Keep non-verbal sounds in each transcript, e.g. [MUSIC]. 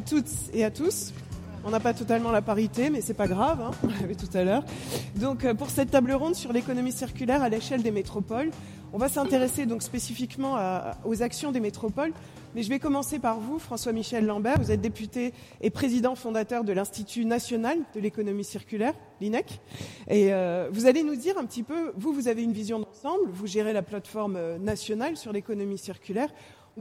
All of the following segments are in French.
toutes et à tous. On n'a pas totalement la parité, mais c'est pas grave, hein, on l'avait tout à l'heure. Donc, euh, pour cette table ronde sur l'économie circulaire à l'échelle des métropoles, on va s'intéresser donc spécifiquement aux actions des métropoles. Mais je vais commencer par vous, François-Michel Lambert. Vous êtes député et président fondateur de l'Institut national de l'économie circulaire, l'INEC. Et euh, vous allez nous dire un petit peu, vous, vous avez une vision d'ensemble, vous gérez la plateforme euh, nationale sur l'économie circulaire.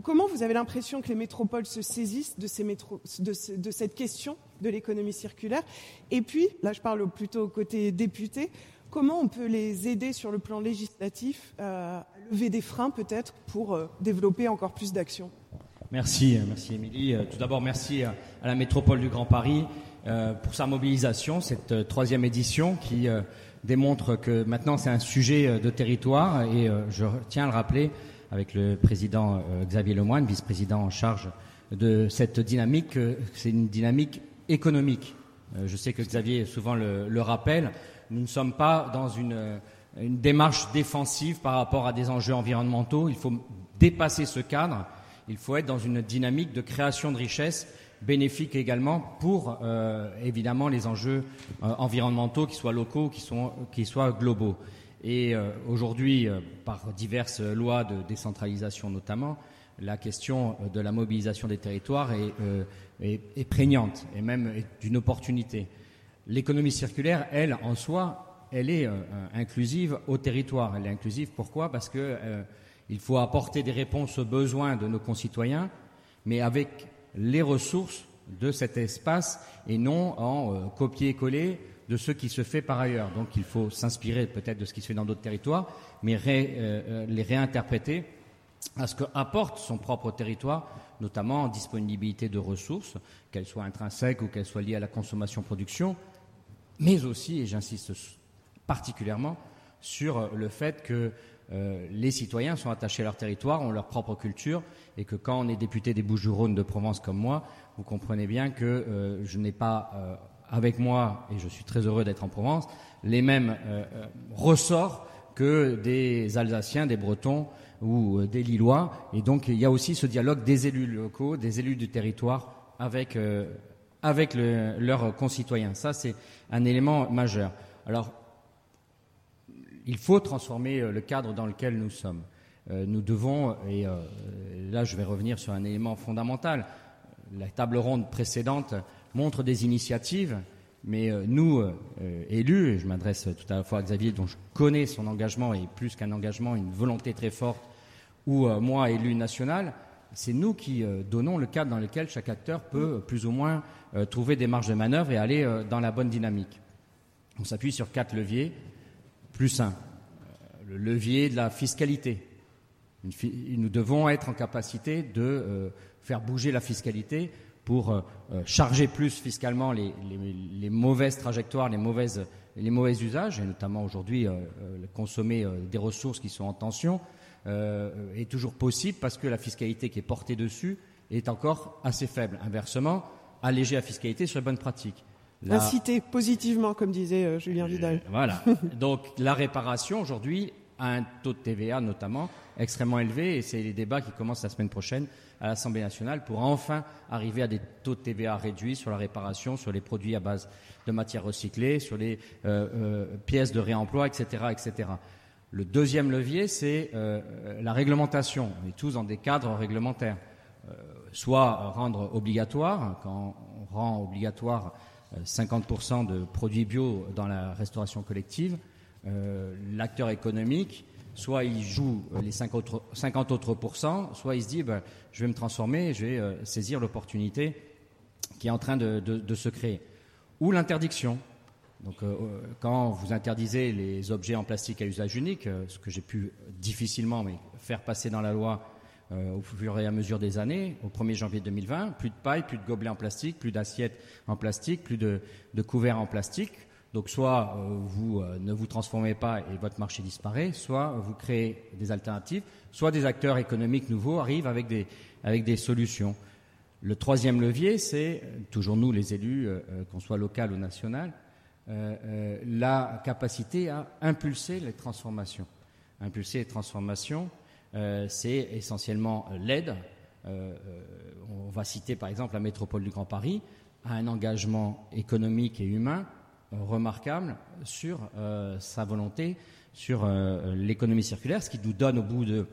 Comment vous avez l'impression que les métropoles se saisissent de, cette question de l'économie circulaire? Et puis, là je parle plutôt côté député, comment on peut les aider sur le plan législatif à lever des freins peut-être pour euh, développer encore plus d'actions? Merci, euh, merci Émilie. Euh, tout d'abord, merci à la métropole du Grand Paris pour sa mobilisation, cette troisième édition qui démontre que maintenant c'est un sujet de territoire. Et je tiens à le rappeler, avec le président euh, Xavier Lemoine, vice-président en charge de cette dynamique. C'est une dynamique économique. Euh, je sais que Xavier souvent le, rappelle. Nous ne sommes pas dans une, démarche défensive par rapport à des enjeux environnementaux. Il faut dépasser ce cadre. Il faut être dans une dynamique de création de richesses bénéfique également pour euh, évidemment les enjeux environnementaux, qui soient locaux, qui, sont, qui soient globaux. Et euh, aujourd'hui, euh, par diverses lois de décentralisation notamment, la question euh, de la mobilisation des territoires est, prégnante et même d'une opportunité. L'économie circulaire, elle, en soi, elle est inclusive au territoire. Elle est inclusive pourquoi? Parce qu'il faut apporter des réponses aux besoins de nos concitoyens, mais avec les ressources de cet espace et non en copier-coller de ce qui se fait par ailleurs. Donc il faut s'inspirer peut-être de ce qui se fait dans d'autres territoires, mais euh, euh, les réinterpréter à ce qu'apporte son propre territoire, notamment en disponibilité de ressources, qu'elles soient intrinsèques ou qu'elles soient liées à la consommation-production, mais aussi, et j'insiste particulièrement, sur le fait que euh, les citoyens sont attachés à leur territoire, ont leur propre culture, et que quand on est député des Bouches-du-Rhône de Provence comme moi, vous comprenez bien que je n'ai pas avec moi, et je suis très heureux d'être en Provence, les mêmes euh, euh, ressorts que des Alsaciens, des Bretons ou euh, des Lillois. Et donc il y a aussi ce dialogue des élus locaux, des élus du territoire avec, avec leurs concitoyens. Ça, c'est un élément majeur. Alors, il faut transformer le cadre dans lequel nous sommes. nous devons, et là je vais revenir sur un élément fondamental, la table ronde précédente montre des initiatives, mais euh, nous, euh, élus, et je m'adresse tout à la fois à Xavier, dont je connais son engagement, et plus qu'un engagement, une volonté très forte, ou euh, moi, élu national, c'est nous qui donnons le cadre dans lequel chaque acteur peut plus ou moins trouver des marges de manœuvre et aller dans la bonne dynamique. On s'appuie sur quatre leviers. Plus un, le levier de la fiscalité. Nous devons être en capacité de faire bouger la fiscalité pour euh, euh, charger plus fiscalement les, mauvaises trajectoires, les, mauvaises, les mauvais usages, et notamment aujourd'hui euh, consommer des ressources qui sont en tension, est toujours possible parce que la fiscalité qui est portée dessus est encore assez faible. Inversement, alléger la fiscalité sur les bonnes pratiques. Inciter positivement, comme disait Julien Vidal. voilà. [LAUGHS] Donc la réparation aujourd'hui a un taux de TVA notamment extrêmement élevé et c'est les débats qui commencent la semaine prochaine à l'Assemblée nationale pour enfin arriver à des taux de TVA réduits sur la réparation, sur les produits à base de matières recyclées, sur les euh, euh, pièces de réemploi, etc., etc. Le deuxième levier, c'est euh, la réglementation. On est tous dans des cadres réglementaires. soit rendre obligatoire, quand on rend obligatoire 50% de produits bio dans la restauration collective, l'acteur économique soit il joue les 50 autres, pourcents, soit il se dit ben, je vais me transformer, je vais euh, saisir l'opportunité qui est en train de, se créer. Ou l'interdiction. Donc, euh, euh, quand vous interdisez les objets en plastique à usage unique, ce que j'ai pu difficilement mais faire passer dans la loi au fur et à mesure des années, au 1er janvier 2020, plus de paille, plus de gobelets en plastique, plus d'assiettes en plastique, plus de couverts en plastique. Donc soit euh, vous euh, ne vous transformez pas et votre marché disparaît, soit vous créez des alternatives, soit des acteurs économiques nouveaux arrivent avec des, solutions. Le troisième levier, c'est, toujours nous les élus, euh, qu'on soit local ou national, la capacité à impulser les transformations. Impulser les transformations, c'est essentiellement l'aide, on va citer par exemple la métropole du Grand Paris, a un engagement économique et humain remarquable sur sa volonté sur l'économie circulaire, ce qui nous donne au bout de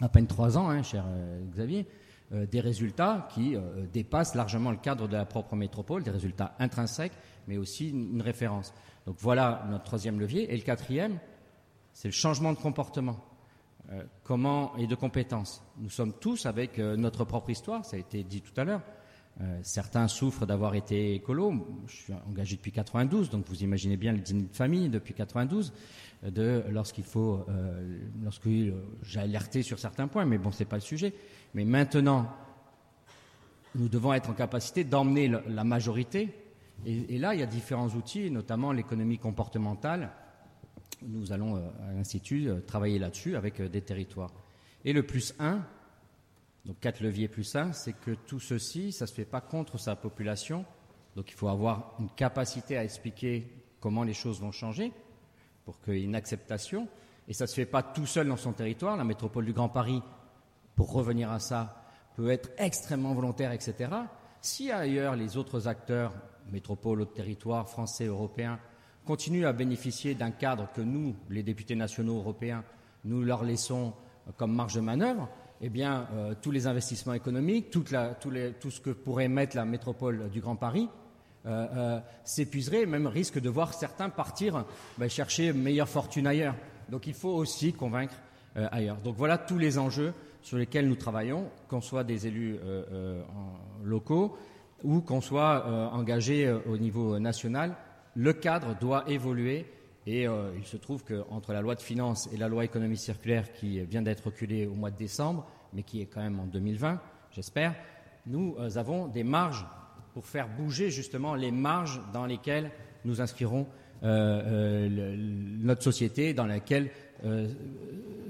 à peine trois ans, hein, cher Xavier, des résultats qui dépassent largement le cadre de la propre métropole, des résultats intrinsèques, mais aussi une référence. Donc voilà notre troisième levier. Et le quatrième, c'est le changement de comportement. Euh, comment et de compétences. Nous sommes tous avec euh, notre propre histoire, ça a été dit tout à l'heure. Euh, certains souffrent d'avoir été écolo. Je suis engagé depuis 92, donc vous imaginez bien le dîner de famille depuis 92, de lorsqu'il faut, lorsque j'ai alerté sur certains points, mais bon, c'est pas le sujet. Mais maintenant, nous devons être en capacité d'emmener la majorité et, là, il y a différents outils, notamment l'économie comportementale. Nous allons euh, à l'Institut euh, travailler là-dessus avec euh, des territoires. Et le plus 1, donc quatre leviers plus 1, c'est que tout ceci, ça ne se fait pas contre sa population. Donc il faut avoir une capacité à expliquer comment les choses vont changer pour qu'il y ait une acceptation. Et ça ne se fait pas tout seul dans son territoire. La métropole du Grand Paris, pour revenir à ça, peut être extrêmement volontaire, etc. Si ailleurs les autres acteurs métropole, autres territoires français, européens, continuent à bénéficier d'un cadre que nous, les députés nationaux européens, nous leur laissons comme marge de manœuvre, eh bien, euh, tous les investissements économiques, tout, ce que pourrait mettre la métropole du Grand Paris, euh, euh, s'épuiserait, même risque de voir certains partir ben, chercher meilleure fortune ailleurs. Donc il faut aussi convaincre ailleurs. Donc voilà tous les enjeux sur lesquels nous travaillons, qu'on soit des élus locaux, ou qu'on soit engagé euh, au niveau national, le cadre doit évoluer. Et euh, il se trouve qu'entre la loi de finances et la loi économie circulaire qui vient d'être reculée au mois de décembre, mais qui est quand même en 2020, j'espère, nous avons des marges pour faire bouger justement les marges dans lesquelles nous inscrirons notre société, dans laquelle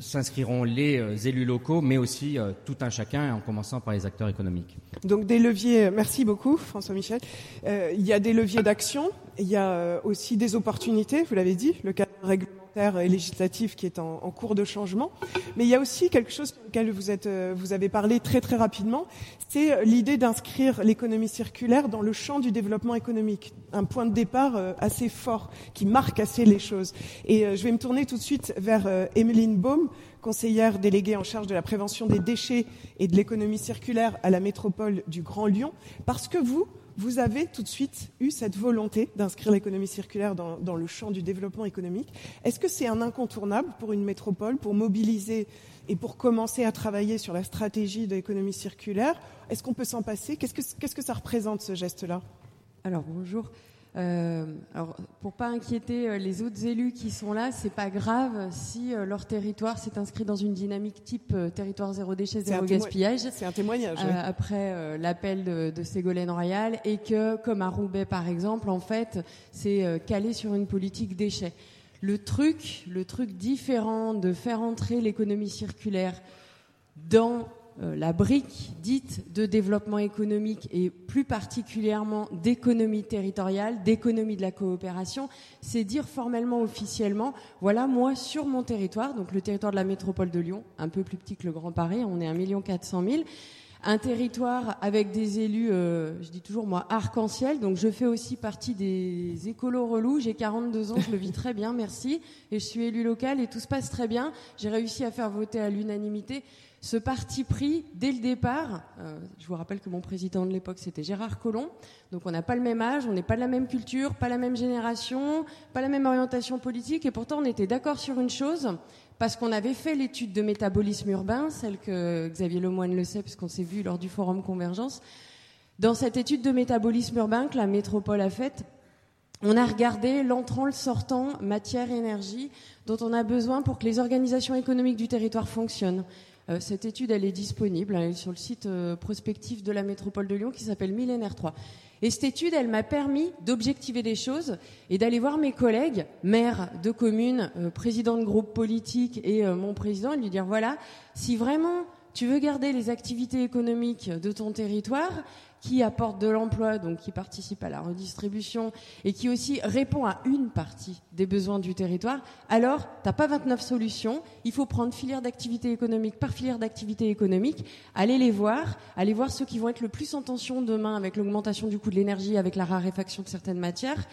s'inscriront les euh, élus locaux, mais aussi euh, tout un chacun, en commençant par les acteurs économiques. Donc des leviers, merci beaucoup François Michel. Euh, il y a des leviers d'action, il y a aussi des opportunités, vous l'avez dit, le cadre réglementaire et législatif qui est en, cours de changement. Mais il y a aussi quelque chose sur lequel vous, avez parlé très très rapidement, c'est l'idée d'inscrire l'économie circulaire dans le champ du développement économique. Un point de départ assez fort qui marque assez les choses. Et je vais me tourner tout de suite vers Emeline Baum, conseillère déléguée en charge de la prévention des déchets et de l'économie circulaire à la métropole du Grand Lyon, parce que vous, vous avez tout de suite eu cette volonté d'inscrire l'économie circulaire dans, le champ du développement économique. Est-ce que c'est un incontournable pour une métropole pour mobiliser et pour commencer à travailler sur la stratégie de l'économie circulaire? Est-ce qu'on peut s'en passer? Qu'est-ce que ça représente ce geste-là? Alors bonjour. Euh, alors, pour pas inquiéter euh, les autres élus qui sont là, c'est pas grave si euh, leur territoire s'est inscrit dans une dynamique type territoire zéro déchet, zéro gaspillage. C'est un témoignage. Après l'appel de, de, Ségolène Royal et que, comme à Roubaix par exemple, en fait, c'est calé sur une politique déchets. Le truc, le truc différent de faire entrer l'économie circulaire dans la brique dite de développement économique et plus particulièrement d'économie territoriale, d'économie de la coopération, c'est dire formellement, officiellement, voilà, moi, sur mon territoire, donc le territoire de la métropole de Lyon, un peu plus petit que le Grand Paris, on est 1 400 000, un territoire avec des élus, euh, je dis toujours moi, arc-en-ciel. Donc je fais aussi partie des écolos relous. J'ai 42 ans, je le vis très bien, merci. Et je suis élu local et tout se passe très bien. J'ai réussi à faire voter à l'unanimité ce parti pris dès le départ. Euh, je vous rappelle que mon président de l'époque c'était Gérard Collomb, donc on n'a pas le même âge, on n'est pas de la même culture, pas la même génération, pas la même orientation politique, et pourtant on était d'accord sur une chose, parce qu'on avait fait l'étude de métabolisme urbain, celle que Xavier Lemoine le sait, puisqu'on s'est vu lors du forum Convergence. Dans cette étude de métabolisme urbain que la métropole a faite, on a regardé l'entrant, le sortant, matière, énergie, dont on a besoin pour que les organisations économiques du territoire fonctionnent. Euh, cette étude, elle est disponible elle est sur le site euh, prospectif de la métropole de Lyon qui s'appelle Millénaire 3. Et cette étude, elle m'a permis d'objectiver des choses et d'aller voir mes collègues, maires de communes, euh, présidents de groupes politiques et mon président, et lui dire voilà, si vraiment tu veux garder les activités économiques de ton territoire qui apportent de l'emploi, donc qui participent à la redistribution et qui aussi répond à une partie des besoins du territoire, alors t'as pas 29 solutions. Il faut prendre filière d'activité économique par filière d'activité économique, aller les voir, aller voir ceux qui vont être le plus en tension demain avec l'augmentation du coût de l'énergie, avec la raréfaction de certaines matières,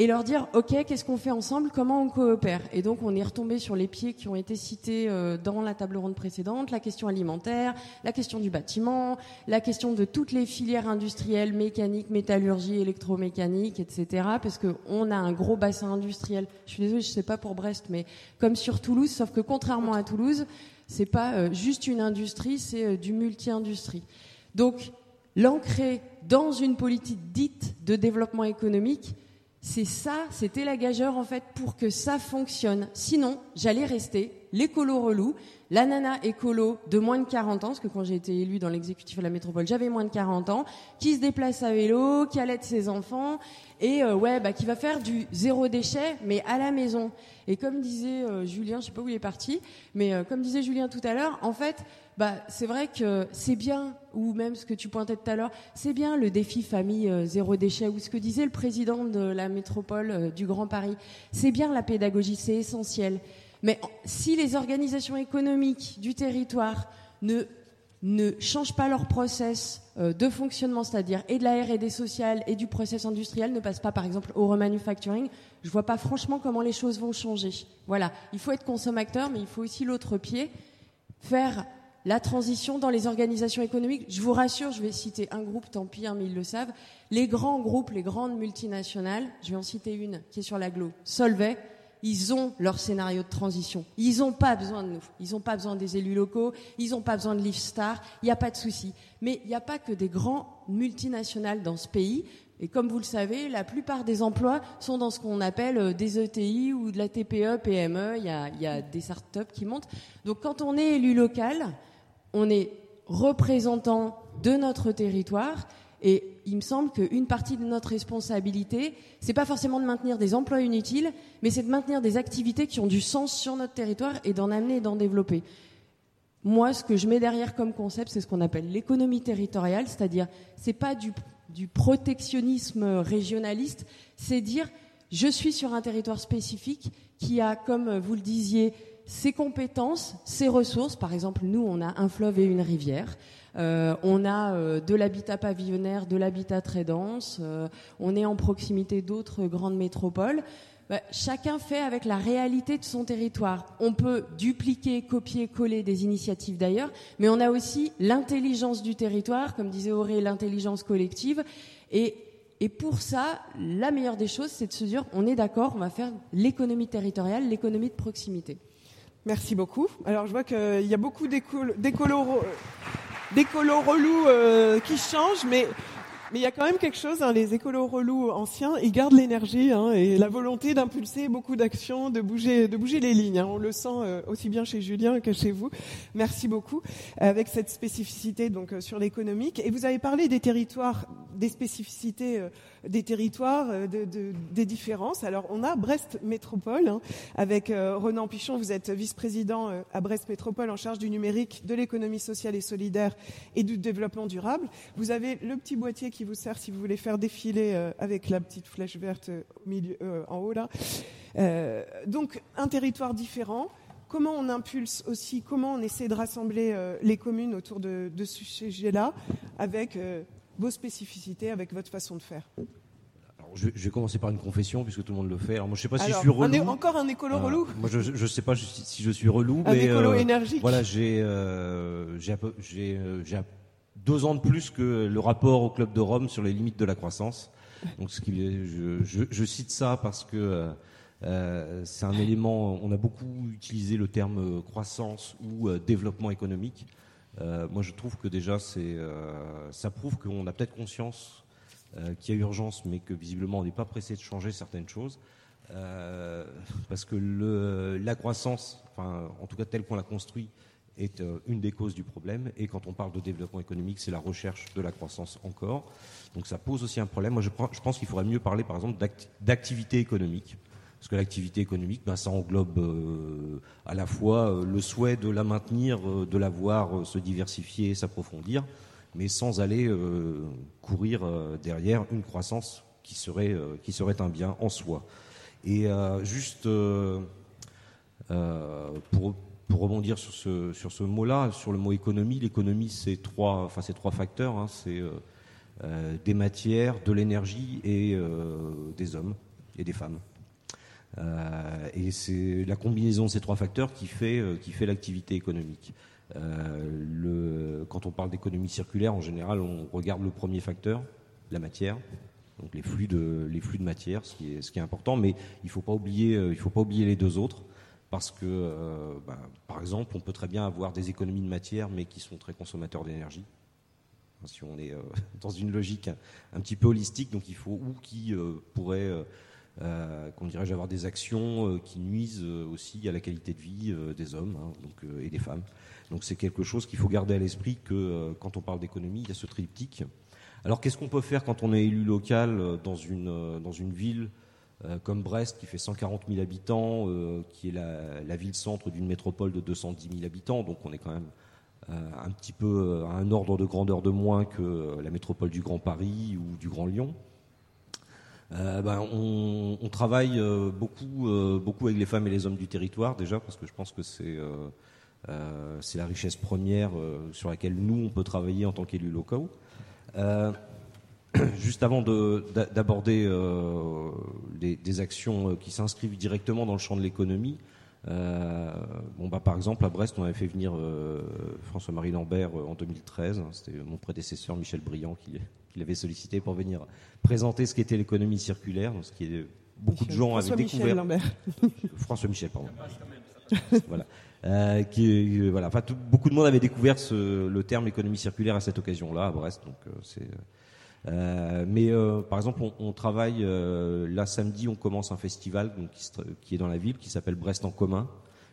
et leur dire ok qu'est-ce qu'on fait ensemble comment on coopère. Et donc on est retombé sur les pieds qui ont été cités euh, dans la table ronde précédente la question alimentaire la question du bâtiment la question de toutes les filières industrielles mécanique métallurgie électromécanique etc parce que on a un gros bassin industriel. Je suis désolée je sais pas pour Brest mais comme sur Toulouse sauf que contrairement à Toulouse c'est pas euh, juste une industrie c'est euh, du multi-industrie. Donc l'ancrer dans une politique dite de développement économique c'est ça, c'était la gageure en fait pour que ça fonctionne. Sinon, j'allais rester l'écolo relou, la nana écolo de moins de 40 ans, parce que quand j'ai été élue dans l'exécutif à la métropole, j'avais moins de 40 ans, qui se déplace à vélo, qui allait de ses enfants, et euh, ouais, bah, qui va faire du zéro déchet, mais à la maison. Et comme disait euh, Julien, je sais pas où il est parti, mais euh, comme disait Julien tout à l'heure, en fait, bah, c'est vrai que c'est bien, ou même ce que tu pointais tout à l'heure, c'est bien le défi famille zéro déchet, ou ce que disait le président de la métropole du Grand Paris. C'est bien la pédagogie, c'est essentiel. Mais si les organisations économiques du territoire ne, ne changent pas leur process euh, de fonctionnement, c'est-à-dire et de la R&D sociale et du process industriel, ne passent pas par exemple au remanufacturing, je vois pas franchement comment les choses vont changer. Voilà, il faut être consommateur, mais il faut aussi l'autre pied, faire la transition dans les organisations économiques. Je vous rassure, je vais citer un groupe, tant pis, hein, mais ils le savent. Les grands groupes, les grandes multinationales, je vais en citer une qui est sur l'aglo, Solvay, ils ont leur scénario de transition. Ils n'ont pas besoin de nous. Ils n'ont pas besoin des élus locaux. Ils n'ont pas besoin de Star. Il n'y a pas de souci. Mais il n'y a pas que des grands multinationales dans ce pays. Et comme vous le savez, la plupart des emplois sont dans ce qu'on appelle euh, des ETI ou de la TPE, PME. Il y a, il y a des startups qui montent. Donc quand on est élu local, on est représentant de notre territoire et il me semble qu'une partie de notre responsabilité, c'est pas forcément de maintenir des emplois inutiles, mais c'est de maintenir des activités qui ont du sens sur notre territoire et d'en amener et d'en développer. Moi, ce que je mets derrière comme concept, c'est ce qu'on appelle l'économie territoriale, c'est-à-dire c'est pas du, du protectionnisme régionaliste, c'est dire je suis sur un territoire spécifique qui a, comme vous le disiez, ses compétences, ses ressources. Par exemple, nous, on a un fleuve et une rivière. Euh, on a euh, de l'habitat pavillonnaire, de l'habitat très dense. Euh, on est en proximité d'autres grandes métropoles. Bah, chacun fait avec la réalité de son territoire. On peut dupliquer, copier, coller des initiatives d'ailleurs, mais on a aussi l'intelligence du territoire, comme disait Auré, l'intelligence collective. Et, et pour ça, la meilleure des choses, c'est de se dire, on est d'accord, on va faire l'économie territoriale, l'économie de proximité. Merci beaucoup. Alors je vois qu'il y a beaucoup d'écolos relous euh, qui changent, mais il y a quand même quelque chose, hein, les écolos relous anciens, ils gardent l'énergie hein, et la volonté d'impulser beaucoup d'actions, de bouger, de bouger les lignes. Hein. On le sent euh, aussi bien chez Julien que chez vous. Merci beaucoup. Avec cette spécificité donc euh, sur l'économique. Et vous avez parlé des territoires, des spécificités des territoires, euh, de, de, des différences. Alors on a Brest Métropole hein, avec euh, Renan Pichon, vous êtes vice-président euh, à Brest Métropole en charge du numérique, de l'économie sociale et solidaire et du développement durable. Vous avez le petit boîtier qui vous sert si vous voulez faire défiler avec la petite flèche verte au milieu, en haut là. donc un territoire différent comment on impulse aussi, comment on essaie de rassembler les communes autour de, de ce sujet-là, avec vos spécificités avec votre façon de faire alors, je, vais commencer par une confession puisque tout le monde le fait. Alors moi je sais pas si je suis relou. encore un écolo euh, relou. Moi je, ne sais pas si je suis relou, un écolo euh, énergique. Voilà j'ai euh, j'ai j'ai deux ans de plus que le rapport au club de Rome sur les limites de la croissance. Donc ce qui je, je, cite ça parce que c'est un élément. On a beaucoup utilisé le terme croissance ou développement économique. Euh, moi, je trouve que déjà, euh, ça prouve qu'on a peut-être conscience euh, qu'il y a urgence, mais que visiblement, on n'est pas pressé de changer certaines choses. parce que la croissance, enfin, en tout cas telle qu'on l'a construit, est une des causes du problème. Et quand on parle de développement économique, c'est la recherche de la croissance encore. Donc ça pose aussi un problème. Moi, je pense qu'il faudrait mieux parler, par exemple, d'activité économique. Parce que l'activité économique, ben, ça englobe euh, à la fois euh, le souhait de la maintenir, euh, de la voir se diversifier, s'approfondir, mais sans aller courir derrière une croissance qui serait, un bien en soi. Et juste pour, rebondir sur ce, sur ce mot-là, sur le mot économie, l'économie, c'est trois, enfin, trois facteurs. Hein, c'est des matières, de l'énergie et des hommes et des femmes. Euh, et c'est la combinaison de ces trois facteurs qui fait, euh, qui fait l'activité économique. Euh, quand on parle d'économie circulaire, en général, on regarde le premier facteur, la matière, donc les flux de, les flux de matière, ce qui est, ce qui est important, mais il ne faut, pas oublier, faut pas oublier les deux autres, parce que, bah, par exemple, on peut très bien avoir des économies de matière, mais qui sont très consommateurs d'énergie. Si on est [LAUGHS] dans une logique un, petit peu holistique, donc il faut ou qui pourrait euh, qu'on dirait avoir des actions euh, qui nuisent euh, aussi à la qualité de vie des hommes hein, et des femmes. Donc c'est quelque chose qu'il faut garder à l'esprit que quand on parle d'économie, il y a ce triptyque. Alors qu'est-ce qu'on peut faire quand on est élu local dans une, dans une ville comme Brest qui fait 140 000 habitants, qui est la, la ville-centre d'une métropole de 210 000 habitants, donc on est quand même un petit peu à un ordre de grandeur de moins que la métropole du Grand Paris ou du Grand Lyon. Euh, ben, on, travaille euh, beaucoup, euh, beaucoup avec les femmes et les hommes du territoire déjà parce que je pense que c'est la richesse première sur laquelle nous on peut travailler en tant qu'élus locaux. [CLEARS THROAT] juste avant d'aborder des, actions qui s'inscrivent directement dans le champ de l'économie, bah par exemple à Brest on avait fait venir François-Marie Lambert en 2013, c'était mon prédécesseur Michel Briand qui, il avait sollicité pour venir présenter ce qu'était l'économie circulaire, ce qui est beaucoup de gens avaient découvert. [LAUGHS] François Michel, pardon. voilà. Euh, qui, euh, voilà. Enfin, beaucoup de monde avait découvert le terme économie circulaire à cette occasion-là à Brest. Donc, euh, c'est. mais par exemple, on, travaille là samedi, on commence un festival qui, est dans la ville, qui s'appelle Brest en commun,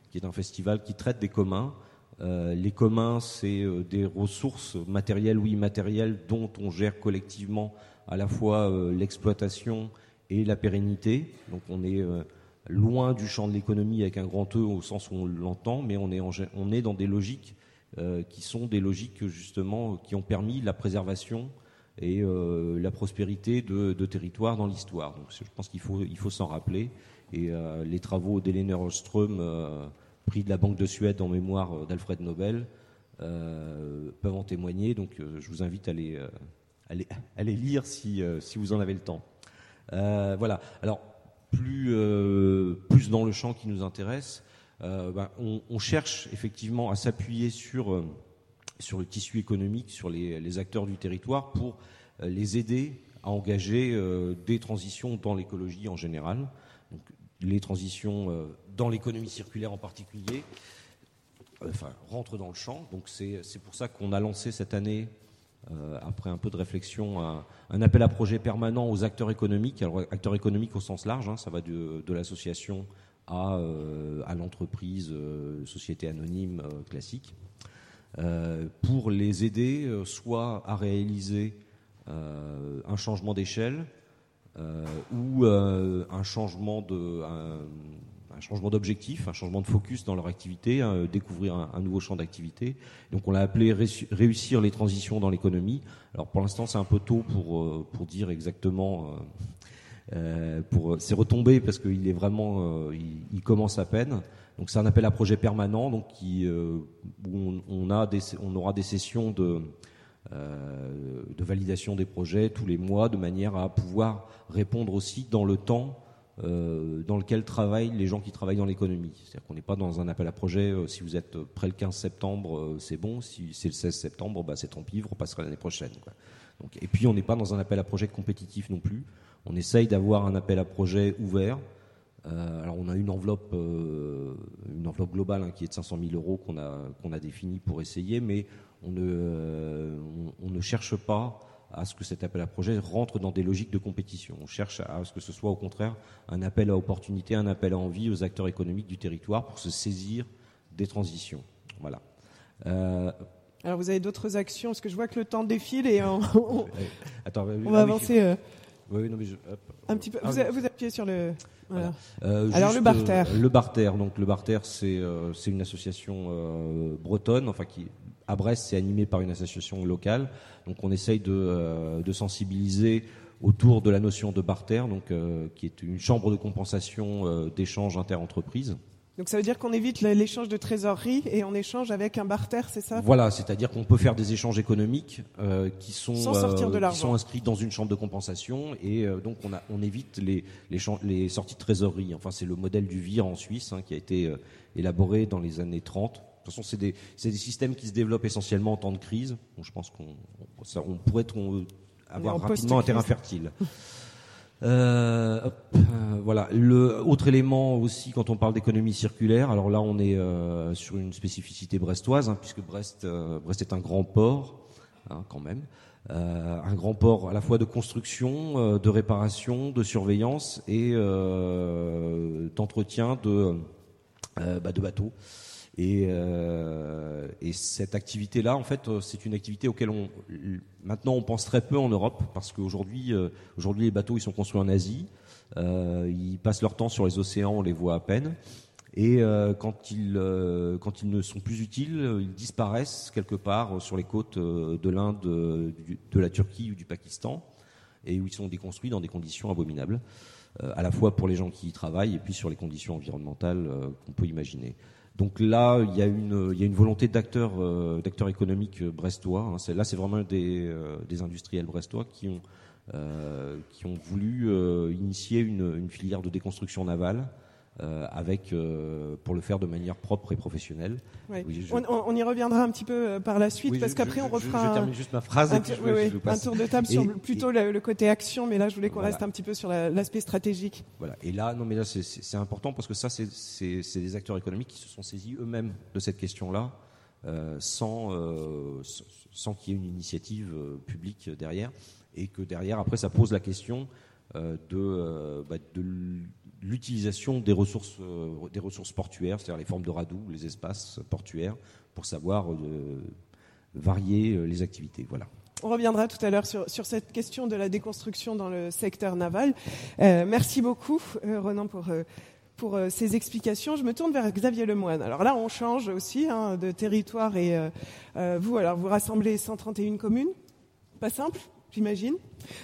qui est un festival qui traite des communs les communs, c'est euh, des ressources matérielles ou immatérielles dont on gère collectivement à la fois euh, l'exploitation et la pérennité. Donc on est loin du champ de l'économie avec un grand E au sens où on l'entend, mais on est, on est dans des logiques qui sont des logiques justement qui ont permis la préservation et la prospérité de, territoires dans l'histoire. Donc je pense qu'il faut, il faut s'en rappeler. Et les travaux d'Hélène Ostrom prix de la Banque de Suède en mémoire euh, d'Alfred Nobel, euh, peuvent en témoigner. Donc euh, je vous invite à les, lire si, vous en avez le temps. voilà. Alors, plus, dans le champ qui nous intéresse, ben, on, cherche effectivement à s'appuyer sur, le tissu économique, sur les, acteurs du territoire pour les aider à engager des transitions dans l'écologie en général. Les transitions dans l'économie circulaire en particulier, euh, enfin, rentre dans le champ. Donc c'est pour ça qu'on a lancé cette année, euh, après un peu de réflexion, un, appel à projet permanent aux acteurs économiques. Alors acteurs économiques au sens large, hein, ça va de, de l'association à, euh, à l'entreprise, société anonyme classique, pour les aider soit à réaliser un changement d'échelle, ou un changement de, un changement d'objectif, un changement de focus dans leur activité, hein, découvrir un, nouveau champ d'activité. Donc on l'a appelé réussir les transitions dans l'économie. Alors pour l'instant c'est un peu tôt pour, euh, pour dire exactement, euh, euh pour c'est retombé parce qu'il est vraiment, euh, il, commence à peine. Donc c'est un appel à projet permanent, donc qui, où on, a on aura des sessions de de validation des projets tous les mois, de manière à pouvoir répondre aussi dans le temps euh, dans lequel travaillent les gens qui travaillent dans l'économie. C'est-à-dire qu'on n'est pas dans un appel à projet, euh, si vous êtes près le 15 septembre, euh, c'est bon, si c'est le 16 septembre, bah, c'est tant pis, on repassera l'année prochaine. Donc, et puis on n'est pas dans un appel à projet compétitif non plus. On essaye d'avoir un appel à projet ouvert. alors on a une enveloppe, une enveloppe globale hein, qui est de 500 000 euros qu'on a, qu'on a définie pour essayer, mais on ne, on ne cherche pas à ce que cet appel à projet rentre dans des logiques de compétition. On cherche à ce que ce soit au contraire un appel à opportunité, un appel à envie aux acteurs économiques du territoire pour se saisir des transitions. Voilà. Euh, Alors vous avez d'autres actions, parce que je vois que le temps défile et on, [LAUGHS] Attends, on va avancer. Euh, Oui, non, mais Un petit peu. Ah, vous, vous, appuyez sur le. Voilà. Euh, Alors le Barter. le Barter, donc le Barter, c'est c'est une association bretonne, enfin qui à Brest, c'est animé par une association locale. Donc on essaye de, de sensibiliser autour de la notion de barter, donc, euh, qui est une chambre de compensation euh, d'échange inter-entreprises. Donc ça veut dire qu'on évite l'échange de trésorerie et on échange avec un barter, c'est ça? Voilà, c'est-à-dire qu'on peut faire des échanges économiques euh, qui sont euh, qui sont inscrits dans une chambre de compensation et euh, donc on, a, on évite les, les, les, sorties de trésorerie. Enfin, c'est le modèle du VIR en Suisse hein, qui a été euh, élaboré dans les années 30. De toute façon, c'est des, des, systèmes qui se développent essentiellement en temps de crise. Donc, je pense qu'on on, on pourrait avoir rapidement un terrain fertile. Euh, euh, voilà. Le autre élément aussi, quand on parle d'économie circulaire, alors là, on est euh, sur une spécificité brestoise, hein, puisque Brest, Brest est un grand port, hein, quand même, un grand port à la fois de construction, de réparation, de surveillance et d'entretien de, bah, de bateaux. Et, euh, et cette activité-là, en fait, euh, c'est une activité auquel on maintenant on pense très peu en Europe parce qu'aujourd'hui, euh, aujourd'hui les bateaux ils sont construits en Asie, ils passent leur temps sur les océans, on les voit à peine. Et quand ils quand ils ne sont plus utiles, ils disparaissent quelque part sur les côtes de l'Inde, de la Turquie ou du Pakistan, et où ils sont déconstruits dans des conditions abominables, à la fois pour les gens qui y travaillent et puis sur les conditions environnementales qu'on peut imaginer. Donc là, il y a une, volonté d'acteurs, euh, d'acteurs économiques brestois. Hein. là, c'est vraiment des, euh, des industriels brestois qui ont, euh, voulu initier une, filière de déconstruction navale euh, avec euh, pour le faire de manière propre et professionnelle. Oui, on, on, y reviendra un petit peu euh, par la suite parce qu'après on refera. Je, termine juste ma phrase. Un, un tour de table sur plutôt le, côté action, mais là je voulais qu'on reste un petit peu sur l'aspect stratégique. Voilà. Et là, non, mais là c'est important parce que ça, c'est des acteurs économiques qui se sont saisis eux-mêmes de cette question-là. Euh, sans, sans qu'il y ait une initiative publique derrière, et que derrière, après, ça pose la question de, bah, de l'utilisation des ressources, euh, des ressources portuaires, c'est-à-dire les formes de radou, les espaces portuaires, pour savoir euh, varier euh, les activités. Voilà. On reviendra tout à l'heure sur, cette question de la déconstruction dans le secteur naval. merci beaucoup, Renan, pour, pour ces explications. Je me tourne vers Xavier Lemoine. Alors là, on change aussi hein, de territoire et vous, alors vous rassemblez 131 communes. Pas simple j'imagine.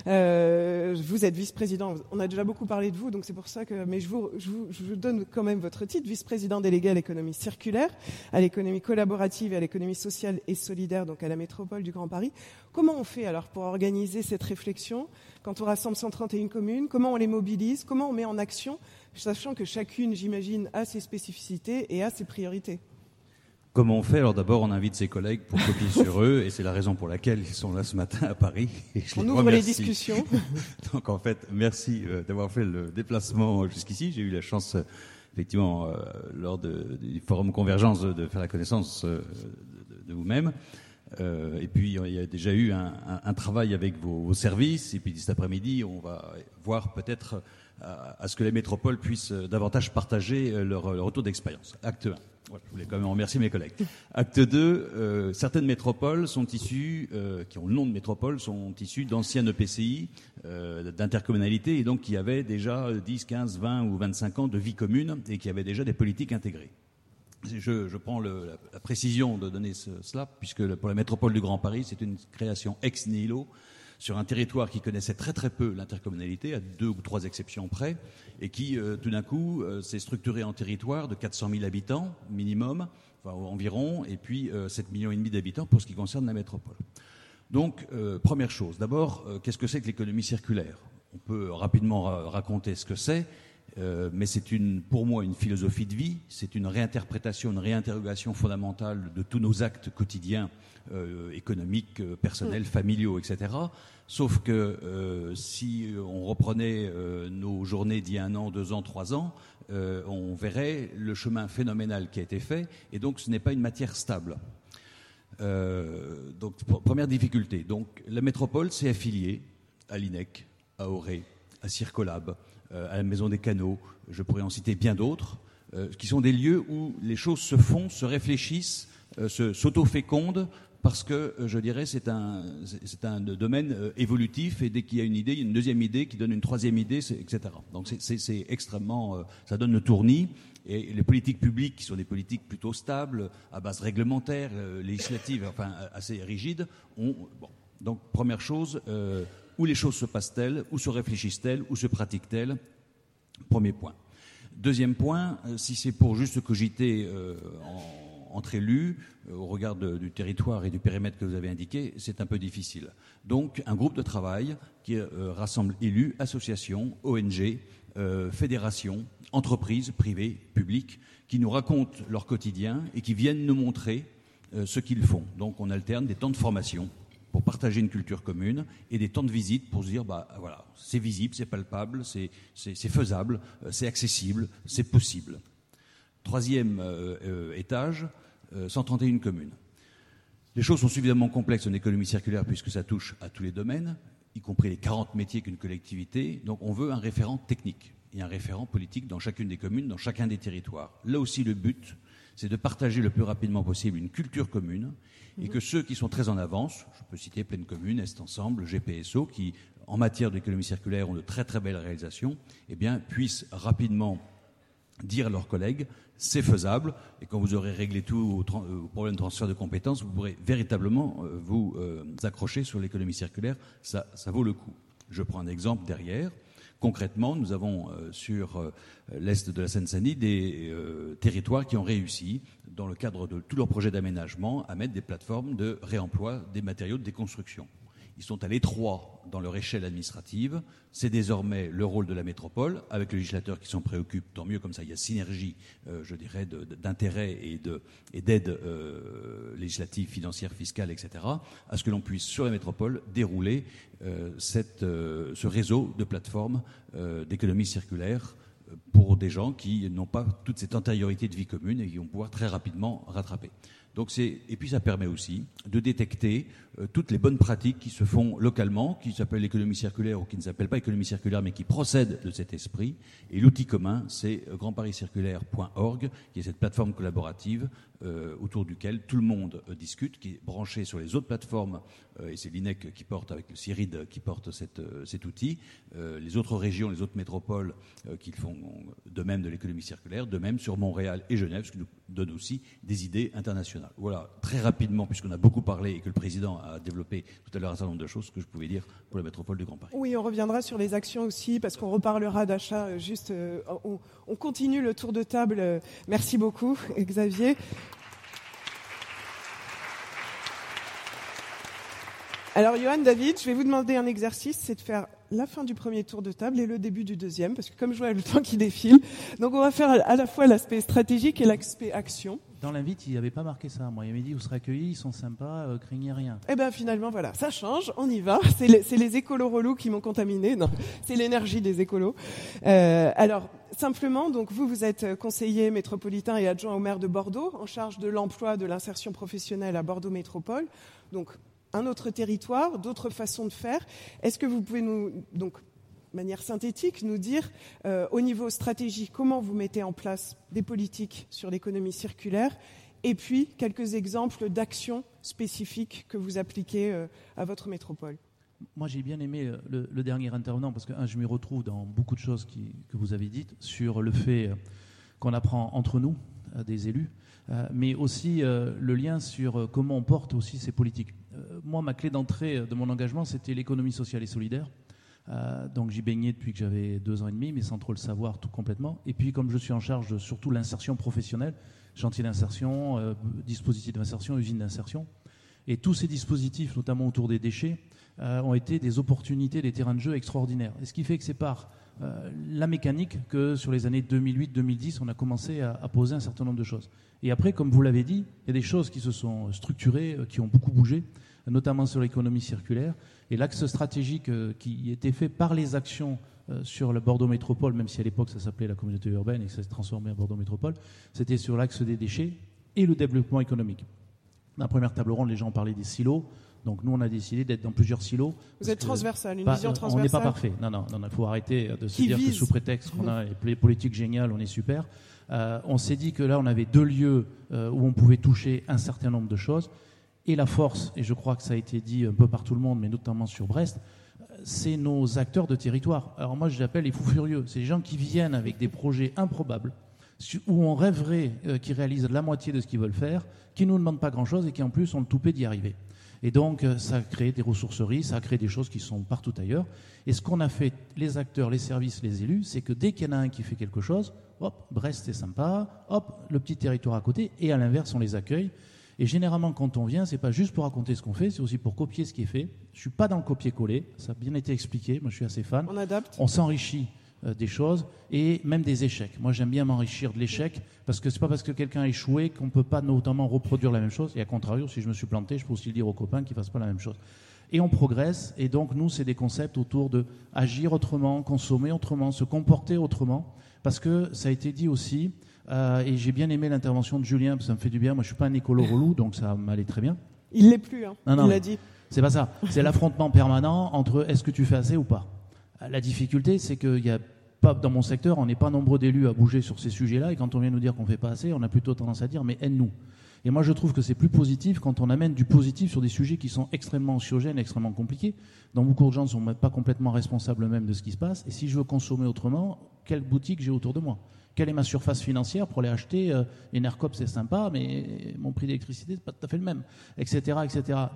Euh, vous êtes vice-président. On a déjà beaucoup parlé de vous, donc c'est pour ça que. Mais je je vous donne quand même votre titre, vice-président délégué à l'économie circulaire, à l'économie collaborative et à l'économie sociale et solidaire, donc à la métropole du Grand Paris. Comment on fait alors pour organiser cette réflexion quand on rassemble 131 communes? Comment on les mobilise? Comment on met en action, sachant que chacune, j'imagine, a ses spécificités et a ses priorités? Comment on fait Alors d'abord, on invite ses collègues pour copier sur eux, et c'est la raison pour laquelle ils sont là ce matin à Paris. Et on ouvre les discussions. [LAUGHS] Donc en fait, merci euh, d'avoir fait le déplacement jusqu'ici. J'ai eu la chance, euh, effectivement, euh, lors de, du forum Convergence, de faire la connaissance de, de vous-même. Euh, et puis il y a déjà eu un, un, un travail avec vos, vos, services. Et puis cet après-midi, on va voir peut-être à, à, ce que les métropoles puissent davantage partager leur, leur retour d'expérience. Acte 1 je voulais quand même remercier mes collègues. Acte 2, euh, certaines métropoles sont issues, euh, qui ont le nom de métropole, sont issues d'anciennes EPCI, euh, d'intercommunalités, et donc qui avaient déjà 10, 15, 20 ou 25 ans de vie commune et qui avaient déjà des politiques intégrées. Je, prends la, précision de donner ce, cela, puisque pour la métropole du Grand Paris, c'est une création ex nihilo sur un territoire qui connaissait très très peu l'intercommunalité, à deux ou trois exceptions près, et qui euh, tout d'un coup euh, s'est structuré en territoire de 400 000 habitants minimum, enfin environ, et puis euh, 7 millions et demi d'habitants pour ce qui concerne la métropole. Donc, euh, première chose, d'abord, euh, qu'est-ce que c'est que l'économie circulaire? On peut rapidement ra raconter ce que c'est. Euh, mais c'est une, pour moi une philosophie de vie, c'est une réinterprétation, une réinterrogation fondamentale de tous nos actes quotidiens, euh, économiques, euh, personnels, familiaux, etc. Sauf que si on reprenait nos journées d'il y a un an, deux ans, trois ans, on verrait le chemin phénoménal qui a été fait, et donc ce n'est pas une matière stable. donc première difficulté. Donc la métropole s'est affiliée à l'INEC, à Auré, à Circolab, à la Maison des Canaux, je pourrais en citer bien d'autres, qui sont des lieux où les choses se font, se réfléchissent, s'auto-fécondent parce que je dirais c'est un c'est un domaine évolutif et dès qu'il y a une idée, il y a une deuxième idée qui donne une troisième idée, etc. Donc c'est extrêmement ça donne le tournis. Et les politiques publiques, qui sont des politiques plutôt stables, à base réglementaire, législative, enfin assez rigides, ont. Bon. Donc, première chose, où les choses se passent-elles, où se réfléchissent-elles, où se pratiquent-elles? Premier point. Deuxième point, euh, si c'est pour juste cogiter euh, entre élus, euh, au regard du territoire et du périmètre que vous avez indiqué, c'est un peu difficile. Donc, un groupe de travail qui rassemble élus, associations, ONG, fédérations, entreprises privées, publiques, qui nous racontent leur quotidien et qui viennent nous montrer ce qu'ils font. Donc, on alterne des temps de formation pour partager une culture commune et des temps de visite pour se dire bah voilà c'est visible, c'est palpable, c'est faisable, euh, c'est accessible, c'est possible. Troisième euh, euh, étage, 131 communes. Les choses sont suffisamment complexes en économie circulaire puisque ça touche à tous les domaines, y compris les 40 métiers qu'une collectivité. Donc on veut un référent technique et un référent politique dans chacune des communes, dans chacun des territoires. Là aussi, le but, c'est de partager le plus rapidement possible une culture commune et que ceux qui sont très en avance, je peux citer Pleine Commune, Est Ensemble, GPSO, qui en matière d'économie circulaire ont de très très belles réalisations, eh bien, puissent rapidement dire à leurs collègues c'est faisable et quand vous aurez réglé tout au, problème de transfert de compétences, vous pourrez véritablement euh, vous euh, accrocher sur l'économie circulaire. Ça vaut le coup. Je prends un exemple derrière. Concrètement, nous avons euh, sur euh, l'est de la Seine-Saint-Denis des euh, territoires qui ont réussi, dans le cadre de tous leurs projets d'aménagement, à mettre des plateformes de réemploi des matériaux de déconstruction. Ils sont à l'étroit dans leur échelle administrative. C'est désormais le rôle de la métropole, avec le législateur qui s'en préoccupe, tant mieux, comme ça il y a synergie, euh, je dirais, d'intérêts et d'aides et euh, législatives, financières, fiscales, etc., à ce que l'on puisse, sur la métropole, dérouler euh, cette, ce réseau de plateformes d'économie circulaire pour des gens qui n'ont pas toute cette antériorité de vie commune et qui vont pouvoir très rapidement rattraper. Donc et puis ça permet aussi de détecter euh, toutes les bonnes pratiques qui se font localement, qui s'appellent l'économie circulaire ou qui ne s'appellent pas économie circulaire, mais qui procèdent de cet esprit. Et l'outil commun, c'est euh, grandpariscirculaire.org, qui est cette plateforme collaborative euh, autour duquel tout le monde discute, qui est branché sur les autres plateformes, et c'est l'INEC qui porte, avec le CIRID, qui porte cet outil, les autres régions, les autres métropoles qui font de même de l'économie circulaire, de même sur Montréal et Genève, ce qui nous donne aussi des idées internationales. Voilà, très rapidement, puisqu'on a beaucoup parlé et que le président a développé tout à l'heure un certain nombre de choses que je pouvais dire pour la métropole du Grand Paris. Oui, on reviendra sur les actions aussi, parce qu'on reparlera d'achat. Euh, juste, euh, on, continue le tour de table. Euh, merci beaucoup, [LAUGHS] Xavier. Alors, Johan, David, je vais vous demander un exercice, c'est de faire la fin du premier tour de table et le début du deuxième, parce que comme je vois le [LAUGHS] temps qui défile, donc on va faire à la fois l'aspect stratégique et l'aspect action. Dans l'invite, il n'y avait pas marqué ça. Moi, il m'a dit vous serez accueillis, ils sont sympas, euh, craignez rien. Eh bien, finalement, voilà, ça change, on y va. C'est les, écolos relous qui m'ont contaminé. Non, c'est l'énergie des écolos. Euh, alors, simplement, donc vous, vous êtes conseiller métropolitain et adjoint au maire de Bordeaux, en charge de l'emploi, de l'insertion professionnelle à Bordeaux Métropole. Donc, un autre territoire, d'autres façons de faire. Est-ce que vous pouvez nous, donc, manière synthétique, nous dire euh, au niveau stratégique comment vous mettez en place des politiques sur l'économie circulaire et puis quelques exemples d'actions spécifiques que vous appliquez euh, à votre métropole moi, j'ai bien aimé euh, le, dernier intervenant parce que je m'y retrouve dans beaucoup de choses que vous avez dites sur le fait qu'on apprend entre nous, des élus, mais aussi le lien sur comment on porte aussi ces politiques. moi, ma clé d'entrée de mon engagement, c'était l'économie sociale et solidaire. Euh, donc j'y baignais depuis que j'avais deux ans et demi, mais sans trop le savoir tout complètement. Et puis comme je suis en charge de surtout l'insertion professionnelle, chantier d'insertion, euh, dispositif d'insertion, usine d'insertion, et tous ces dispositifs, notamment autour des déchets, euh, ont été des opportunités, des terrains de jeu extraordinaires. Et ce qui fait que c'est par la mécanique que sur les années 2008-2010, on a commencé à, à, poser un certain nombre de choses. Et après, comme vous l'avez dit, il y a des choses qui se sont structurées, qui ont beaucoup bougé, notamment sur l'économie circulaire. Et l'axe stratégique euh, qui était fait par les actions euh, sur le Bordeaux Métropole, même si à l'époque ça s'appelait la communauté urbaine et que ça s'est transformé en Bordeaux Métropole, c'était sur l'axe des déchets et le développement économique. Dans la première table ronde, les gens parlaient des silos. Donc nous, on a décidé d'être dans plusieurs silos. Vous êtes transversal, une vision transversale. On n'est pas parfait. Non, non, il faut arrêter de se dire que sous prétexte qu'on a les politiques géniales, on est super. Euh, on s'est dit que là, on avait deux lieux où on pouvait toucher un certain nombre de choses. Et la force, et je crois que ça a été dit un peu par tout le monde, mais notamment sur Brest, c'est nos acteurs de territoire. Alors moi, je les appelle les fous furieux. C'est les gens qui viennent avec des projets improbables, où on rêverait euh, qu'ils réalisent la moitié de ce qu'ils veulent faire, qui ne nous demandent pas grand-chose et qui en plus ont le toupet d'y arriver. Et donc, euh, ça a créé des ressourceries, ça a créé des choses qui sont partout ailleurs. Et ce qu'on a fait, les acteurs, les services, les élus, c'est que dès qu'il y en a un qui fait quelque chose, hop, Brest c'est sympa, hop, le petit territoire à côté, et à l'inverse, on les accueille. Et généralement, quand on vient, c'est pas juste pour raconter ce qu'on fait, c'est aussi pour copier ce qui est fait. Je suis pas dans le copier-coller, ça a bien été expliqué. Moi, je suis assez fan. On adapte. On s'enrichit euh, des choses et même des échecs. Moi, j'aime bien m'enrichir de l'échec parce que c'est pas parce que quelqu'un a échoué qu'on peut pas notamment reproduire la même chose. Et à contrario, si je me suis planté, je peux aussi le dire aux copains qu'ils fassent pas la même chose. Et on progresse. Et donc, nous, c'est des concepts autour de agir autrement, consommer autrement, se comporter autrement. Parce que ça a été dit aussi, euh, et j'ai bien aimé l'intervention de Julien, parce que ça me fait du bien. Moi, je suis pas un écolo relou, donc ça m'allait très bien. Il l'est plus, hein. Non, non, il l'a dit. C'est pas ça. C'est l'affrontement permanent entre est-ce que tu fais assez ou pas. La difficulté, c'est qu'il y a pas dans mon secteur, on n'est pas nombreux d'élus à bouger sur ces sujets-là, et quand on vient nous dire qu'on fait pas assez, on a plutôt tendance à dire mais aide-nous. Et moi, je trouve que c'est plus positif quand on amène du positif sur des sujets qui sont extrêmement anxiogènes, extrêmement compliqués, dont beaucoup de gens ne sont même pas complètement responsables même de ce qui se passe. Et si je veux consommer autrement, quelle boutique j'ai autour de moi? Quelle est ma surface financière pour aller acheter euh, Enercop, c'est sympa, mais mon prix d'électricité, c'est pas tout à fait le même, etc..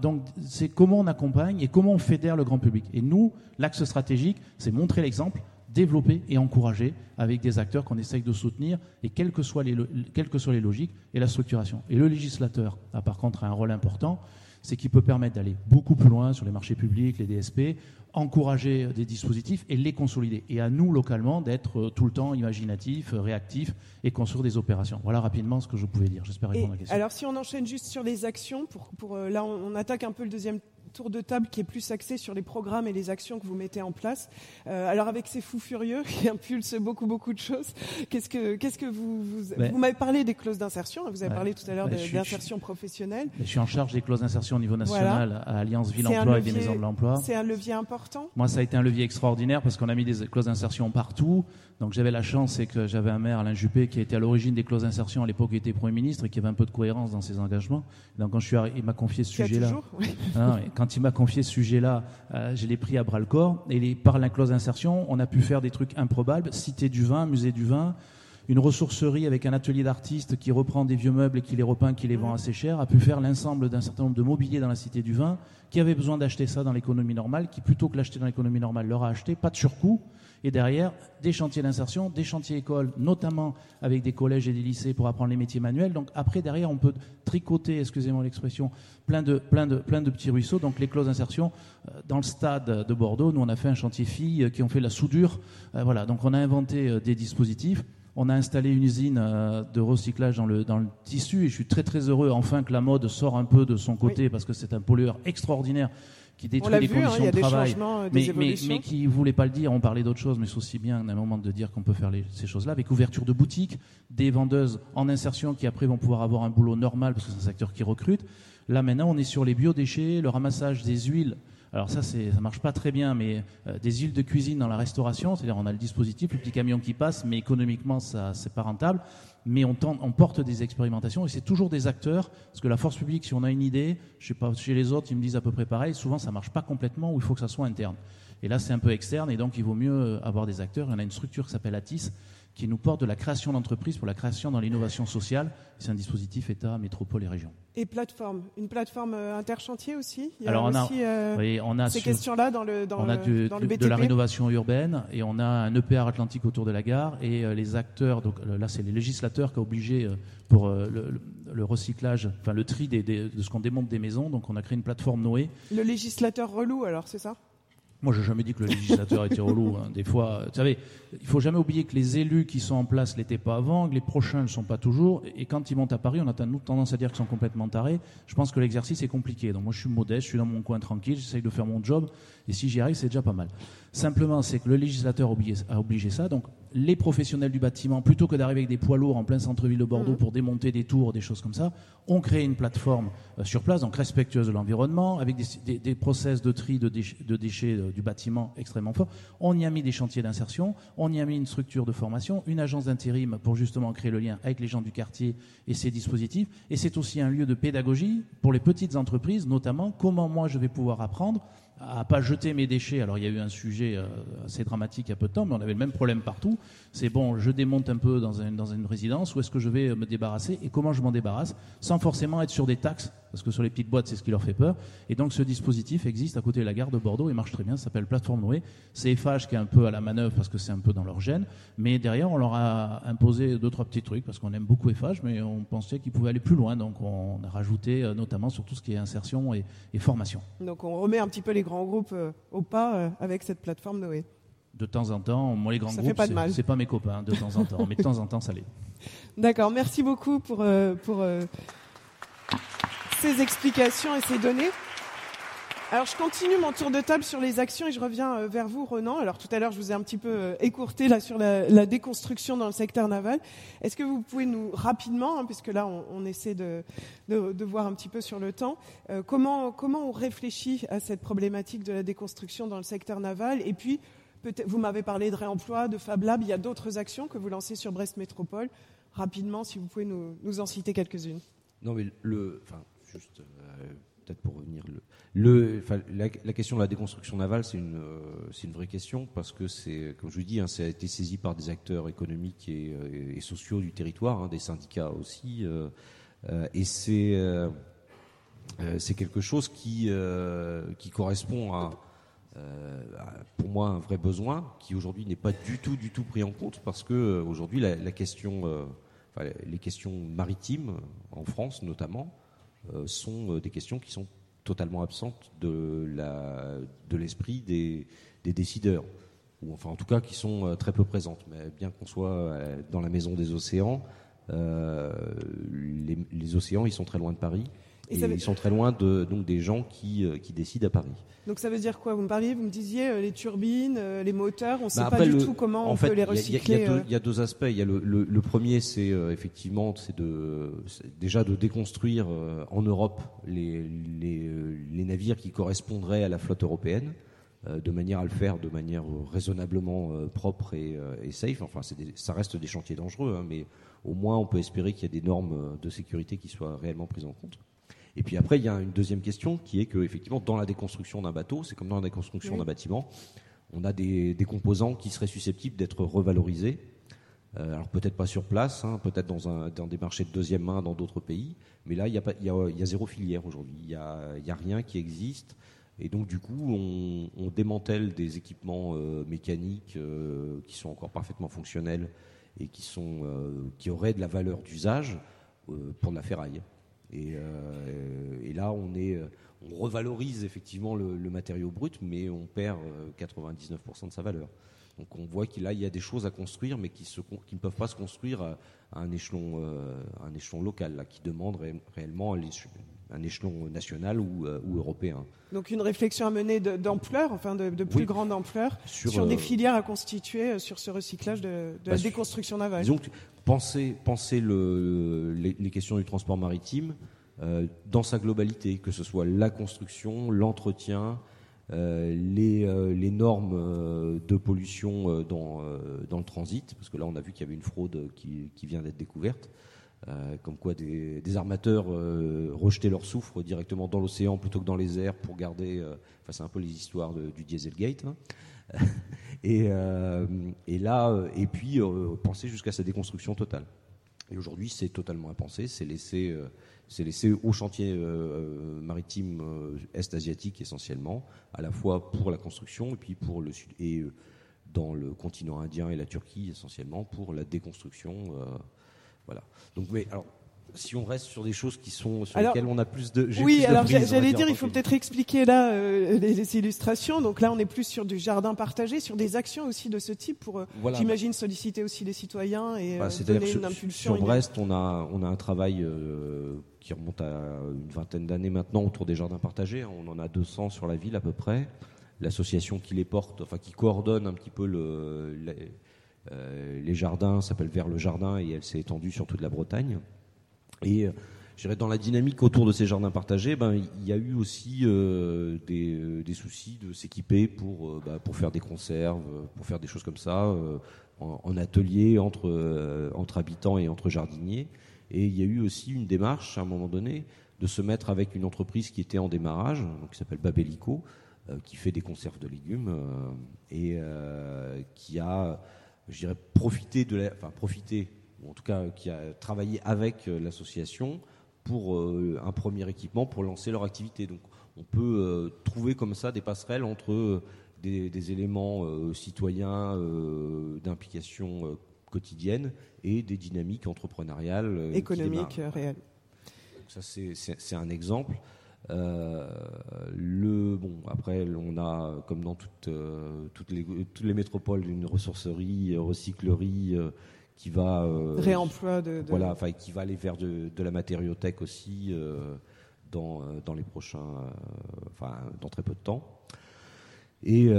Donc, c'est comment on accompagne et comment on fédère le grand public. Et nous, l'axe stratégique, c'est montrer l'exemple, développer et encourager avec des acteurs qu'on essaye de soutenir, et quelles que, soient les, les logiques et la structuration. Et le législateur a par contre un rôle important, c'est qu'il peut permettre d'aller beaucoup plus loin sur les marchés publics, les DSP, encourager des dispositifs et les consolider. Et à nous, localement, d'être euh, tout le temps imaginatifs, euh, réactifs et construire des opérations. Voilà rapidement ce que je pouvais dire. J'espère Et répondre à la question. alors, si on enchaîne juste sur les actions, pour, pour, euh, là, on, on attaque un peu le deuxième tour de table qui est plus axé sur les programmes et les actions que vous mettez en place. Euh, alors, avec ces fous furieux [LAUGHS] qui impulsent beaucoup, beaucoup de choses, qu'est-ce que, qu'est-ce que vous, vous, vous m'avez parlé des clauses d'insertion, hein, vous avez Ouais. parlé tout à l'heure d'insertion professionnelle. Je suis en charge des clauses d'insertion au niveau national à Alliance Ville Emploi et des maisons de l'emploi. C'est un levier important? Moi, ça a été un levier extraordinaire parce qu'on a mis des clauses d'insertion partout. Donc, j'avais la chance, c'est que j'avais un maire, Alain Juppé, qui était à l'origine des clauses d'insertion à l'époque, il était Premier ministre et qui avait un peu de cohérence dans ses engagements. Donc, quand je suis arrivé, il m'a confié ce Qui sujet-là. oui. Ah mais quand il m'a confié ce sujet-là, euh, je l'ai pris à bras le corps. Et par la clause d'insertion, on a pu faire des trucs improbables. Cité du vin, musée du vin, une ressourcerie avec un atelier d'artiste qui reprend des vieux meubles et qui les repeint, qui les vend assez cher, a pu faire l'ensemble d'un certain nombre de mobiliers dans la cité du vin, qui avait besoin d'acheter ça dans l'économie normale, qui plutôt que l'acheter dans l'économie normale leur a acheté, pas de surcoût. Et derrière, des chantiers d'insertion, des chantiers écoles, notamment avec des collèges et des lycées pour apprendre les métiers manuels. Donc après, derrière, on peut tricoter, excusez-moi l'expression, plein de, plein, de, plein de petits ruisseaux. Donc les clauses d'insertion, euh, dans le stade de Bordeaux, nous on a fait un chantier filles euh, qui ont fait la soudure. Euh, voilà, donc on a inventé des dispositifs. On a installé une usine de recyclage dans le, dans le tissu et je suis très très heureux enfin que la mode sort un peu de son côté parce que c'est un pollueur extraordinaire qui détruit les vu, hein, conditions il y a de des travail changements, des mais, mais, mais qui ne voulait pas le dire, on parlait d'autres choses, mais c'est aussi bien à un moment de dire qu'on peut faire les- ces choses-là, avec ouverture de boutiques, des vendeuses en insertion qui après vont pouvoir avoir un boulot normal parce que c'est un secteur qui recrute. Là maintenant, on est sur les biodéchets, le ramassage des huiles. Alors ça, ça marche pas très bien, mais euh, des huiles de cuisine dans la restauration, c'est-à-dire on a le dispositif, le petit camion qui passe, mais économiquement, ça, c'est pas rentable. Mais on, on porte des expérimentations et c'est toujours des acteurs, parce que la force publique, si on a une idée, je sais pas, chez les autres, ils me disent à peu près pareil, souvent ça marche pas complètement ou il faut que ça soit interne. Et là, c'est un peu externe et donc il vaut mieux euh, avoir des acteurs. Il y en a une structure qui s'appelle ATIS qui nous porte de la création d'entreprises pour la création dans l'innovation sociale. C'est un dispositif État, métropole et région. Et plateforme, une plateforme euh, interchantier aussi. Il y a Alors, on a- aussi euh, Oui, on a ces questions-là dans le dans on a du- dans de, le de BTP. la rénovation urbaine et on a un EPR Atlantique autour de la gare et euh, les acteurs, donc là c'est les législateurs qui ont obligé euh, pour le, le- le recyclage, enfin le tri des- des- de ce qu'on démonte des maisons, donc on a créé une plateforme Noé. Le législateur relou, alors c'est ça? Moi j'ai jamais dit que le législateur était relou. hein. Des fois, euh, vous savez, il faut jamais oublier que les élus qui sont en place l'étaient pas avant, que les prochains ne le sont pas toujours. Et quand ils montent à Paris, on a tendance à dire qu'ils sont complètement tarés. Je pense que l'exercice est compliqué. Donc moi je suis modeste, je suis dans mon coin tranquille, j'essaye de faire mon job. Et si j'y arrive, c'est déjà pas mal. Simplement, c'est que le législateur a obligé, ça. Donc, les professionnels du bâtiment, plutôt que d'arriver avec des poids lourds en plein centre-ville de Bordeaux mmh. pour démonter des tours, des choses comme ça, ont créé une plateforme euh, sur place, donc respectueuse de l'environnement, avec des, process de tri de, déchets, euh, du bâtiment extrêmement forts. On y a mis des chantiers d'insertion, on y a mis une structure de formation, une agence d'intérim pour justement créer le lien avec les gens du quartier et ces dispositifs. Et c'est aussi un lieu de pédagogie pour les petites entreprises, notamment comment moi je vais pouvoir apprendre à pas jeter mes déchets. Alors il y a eu un sujet euh, assez dramatique il y a peu de temps, mais on avait le même problème partout. C'est bon, je démonte un peu dans, une résidence, où est-ce que je vais me débarrasser et comment je m'en débarrasse, sans forcément être sur des taxes parce que sur les petites boîtes, c'est ce qui leur fait peur. Et donc ce dispositif existe à côté de la gare de Bordeaux et marche très bien, ça s'appelle Plateforme Noé. C'est FH qui est un peu à la manœuvre parce que c'est un peu dans leur gène, mais derrière on leur a imposé deux, trois petits trucs parce qu'on aime beaucoup FH, mais on pensait qu'ils pouvaient aller plus loin, donc on a rajouté euh, notamment sur tout ce qui est insertion et, formation. Donc on remet un petit peu les grands groupes euh, au pas euh, avec cette plateforme Noé de temps en temps, moi les grands groupes, c'est pas mes copains, de temps en temps, mais de temps en temps ça l'est. [LAUGHS] D'accord, merci beaucoup pour, pour ces explications et ces données. Alors je continue mon tour de table sur les actions et je reviens euh, vers vous, Renan. Alors tout à l'heure, je vous ai un petit peu euh, écourté là sur la, déconstruction dans le secteur naval. Est-ce que vous pouvez nous rapidement, hein, puisque là on, essaie de, de, voir un petit peu sur le temps, euh, comment, comment on réfléchit à cette problématique de la déconstruction dans le secteur naval Et puis, vous m'avez parlé de réemploi, de Fab Lab, il y a d'autres actions que vous lancez sur Brest Métropole. Rapidement, si vous pouvez nous, en citer quelques-unes. Non, mais le, enfin, juste euh, peut-être pour revenir, le, la, question de la déconstruction navale, c'est une, euh, une vraie question parce que c'est, comme je vous dis, hein, ça a été saisi par des acteurs économiques et, euh, sociaux du territoire, hein, des syndicats aussi, et c'est c'est quelque chose qui qui correspond à, pour moi un vrai besoin qui aujourd'hui n'est pas du tout du tout pris en compte parce que aujourd'hui la, la, question les questions maritimes en France notamment euh, sont euh, des questions qui sont totalement absentes de l'esprit des, décideurs, ou enfin en tout cas qui sont euh, très peu présentes. Mais bien qu'on soit dans la maison des océans, les, océans ils sont très loin de Paris. Et, ils sont très loin de, donc des gens qui, qui décident à Paris. Donc ça veut dire quoi? Vous me parliez, vous me disiez euh, les turbines, euh, les moteurs, on ne sait bah, pas du tout comment on peut les recycler. Il y, a deux aspects. Il y a le, premier, c'est euh, effectivement, c'est de déjà de déconstruire en Europe les, les, navires qui correspondraient à la flotte européenne, de manière à le faire de manière raisonnablement propre et, safe. Enfin, ça reste des chantiers dangereux, hein, mais au moins on peut espérer qu'il y a des normes de sécurité qui soient réellement prises en compte. Et puis après, il y a une deuxième question qui est que, effectivement, dans la déconstruction d'un bateau, c'est comme dans la déconstruction d'un bâtiment, on a des, composants qui seraient susceptibles d'être revalorisés. Euh, alors peut-être pas sur place, hein, peut-être dans, dans, des marchés de deuxième main dans d'autres pays, mais là il y, y, y, a zéro filière aujourd'hui, il n'y a, a, rien qui existe, et donc du coup on, on démantèle des équipements euh, mécaniques euh, qui sont encore parfaitement fonctionnels et qui, sont, qui auraient de la valeur d'usage pour de la ferraille. Euh, et, là, on, est, euh, on revalorise effectivement le, matériau brut, mais on perd 99% euh, de sa valeur. Donc on voit qu'il y a des choses à construire, mais qui, ne peuvent pas se construire à, un, échelon, un échelon local, là, qui demandent réellement un échelon national ou, européen. Donc une réflexion à mener d'ampleur, enfin de, plus grande ampleur, sur, des filières à constituer sur ce recyclage de, la bah, déconstruction navale penser, penser le, les, questions du transport maritime euh, dans sa globalité, que ce soit la construction, l'entretien, euh, les, euh, les, normes de pollution dans, dans, le transit, parce que là on a vu qu'il y avait une fraude qui, qui vient d'être découverte, comme quoi des, armateurs rejetaient leur soufre directement dans l'océan plutôt que dans les airs pour garder, enfin c'est un peu les histoires du Dieselgate. Hein. [LAUGHS] et, euh, là, euh, et puis euh, penser jusqu'à sa déconstruction totale. Et aujourd'hui, c'est totalement impensé. C'est laissé, c'est laissé au chantier maritime est asiatique essentiellement, à la fois pour la construction et puis pour le sud et dans le continent indien et la Turquie essentiellement pour la déconstruction. Voilà. Donc, mais alors si on reste sur des choses qui sont sur lesquelles on a plus de oui alors j'allais dire il faut peut-être expliquer là euh, les, illustrations. Donc là on est plus sur du jardin partagé sur des actions aussi de ce type pour euh, j'imagine solliciter aussi les citoyens et bah, euh, donner une impulsion sur Brest on a on a un travail qui remonte à une vingtaine d'années maintenant autour des jardins partagés. On en a 200 sur la ville à peu près. L'association qui les porte, enfin qui coordonne un petit peu les, jardins, s'appelle Vers le Jardin et elle s'est étendue sur toute la Bretagne. Et je dirais, dans la dynamique autour de ces jardins partagés, ben, il y a eu aussi des, soucis de s'équiper pour, bah, pour faire des conserves, pour faire des choses comme ça, en, atelier entre, entre habitants et entre jardiniers. Et il y a eu aussi une démarche, à un moment donné, de se mettre avec une entreprise qui était en démarrage, donc qui s'appelle Babelico, euh, qui fait des conserves de légumes euh, et euh, qui a, je dirais, profité de la, enfin profité, ou en tout cas qui a travaillé avec l'association pour un premier équipement pour lancer leur activité. Donc on peut trouver comme ça des passerelles entre des, éléments citoyens d'implication quotidienne et des dynamiques entrepreneuriales économiques réelles ça, c'est un exemple. Euh, le bon après on a comme dans toutes euh, toutes les toutes les métropoles une ressourcerie recyclerie euh, qui va réemploi de, voilà enfin qui va aller vers de, de la matériothèque aussi dans dans les prochains enfin dans très peu de temps. Et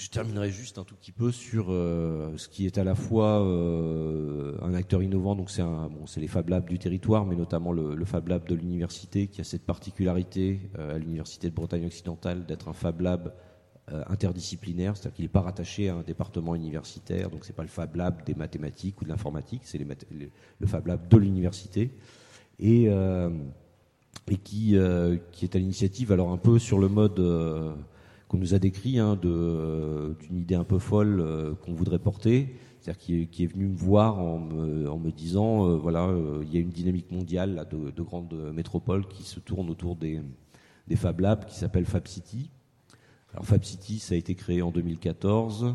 je terminerai juste un tout petit peu sur euh, ce qui est à la fois euh, un acteur innovant, donc c'est les Fab Labs du territoire, mais notamment le, Fab Lab de l'université, qui a cette particularité euh, à l'université de Bretagne occidentale d'être un Fab Lab interdisciplinaire, c'est-à-dire qu'il n'est pas rattaché à un département universitaire, donc c'est pas le Fab Lab des mathématiques ou de l'informatique, c'est le Fab Lab de l'université, et, qui est à l'initiative, alors un peu sur le mode qu'on nous a décrit hein, euh, d'une idée un peu folle euh, qu'on voudrait porter, c'est-à-dire qui, est, venu me voir en me, disant euh, voilà, il y a une dynamique mondiale de, grandes métropoles qui se tournent autour des, Fab Labs qui s'appelle Fab City. Alors Fab City, ça a été créé en 2014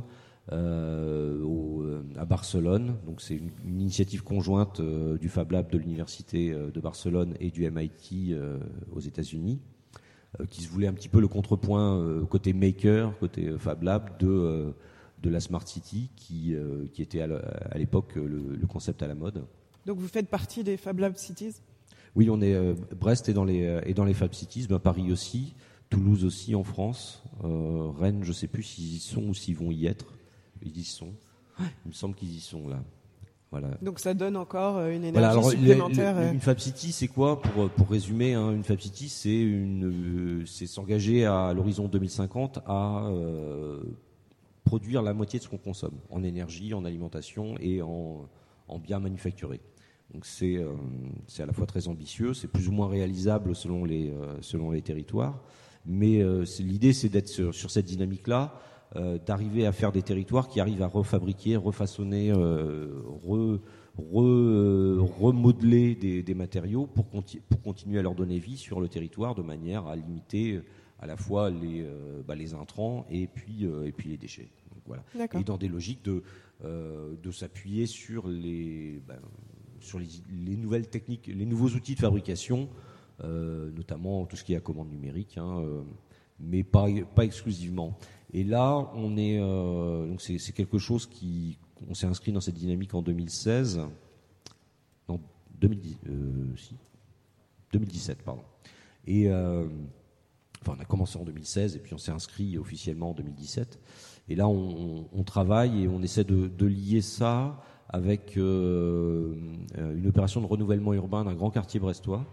à Barcelone. Donc c'est une, initiative conjointe du Fab Lab de l'université de Barcelone et du MIT aux États-Unis. Euh, qui se voulait un petit peu le contrepoint euh, côté maker, côté euh, Fab Lab de, de la Smart City, qui, qui était à l'époque le, concept à la mode. Donc vous faites partie des Fab Lab Cities? Oui, on est Brest est dans les est dans les Fab Cities, ben, Paris aussi, Toulouse aussi en France, Rennes, je ne sais plus s'ils y sont ou s'ils vont y être. Ils y sont. Il me semble qu'ils y sont là. Donc ça donne encore euh, une énergie supplémentaire. Euh. une Fab City, c'est quoi pour, pour résumer hein, Une Fab City, c'est une, euh, c'est s'engager à l'horizon 2050 à produire la moitié de ce qu'on consomme en énergie, en alimentation et en, en biens manufacturés. Donc c'est c'est à la fois très ambitieux, c'est plus ou moins réalisable selon les selon les territoires, mais l'idée c'est d'être sur, sur cette dynamique là euh, d'arriver à faire des territoires qui arrivent à refabriquer, refaçonner, euh, re, euh, remodeler des, matériaux pour, pour, continuer à leur donner vie sur le territoire de manière à limiter à la fois les, bah, les intrants et puis, et puis les déchets. voilà. Et dans des logiques de, de s'appuyer sur, les, bah, sur les, nouvelles techniques, les nouveaux outils de fabrication, notamment tout ce qui est à commande numérique, hein, mais pas, pas exclusivement. Et là, on est, euh, donc c'est, quelque chose qui, on s'est inscrit dans cette dynamique en 2016, non, 2010, 2017, pardon. Et euh, enfin, on a commencé en 2016 et puis on s'est inscrit officiellement en 2017. Et là, on, travaille et on essaie de, lier ça avec euh, une opération de renouvellement urbain d'un grand quartier brestois,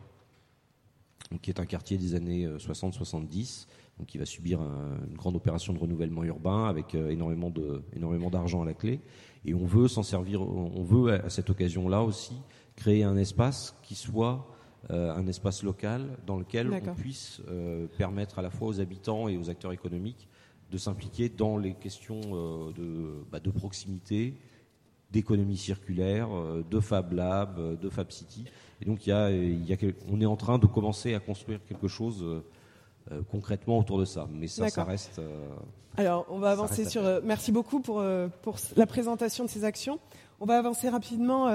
qui est un quartier des années 60-70 donc qui va subir une grande opération de renouvellement urbain avec euh, énormément de énormément d'argent à la clé. Et on veut s'en servir, on veut à cette occasion-là aussi créer un espace qui soit euh, un espace local dans lequel on puisse euh, permettre à la fois aux habitants et aux acteurs économiques de s'impliquer dans les questions de, bah, de proximité, d'économie circulaire, de Fab Lab, de Fab City. Et donc il y a, il y a, on est en train de commencer à construire quelque chose concrètement autour de ça. Mais ça, ça reste. Euh, Alors, on va avancer sur. Euh, merci beaucoup pour, pour la présentation de ces actions. On va avancer rapidement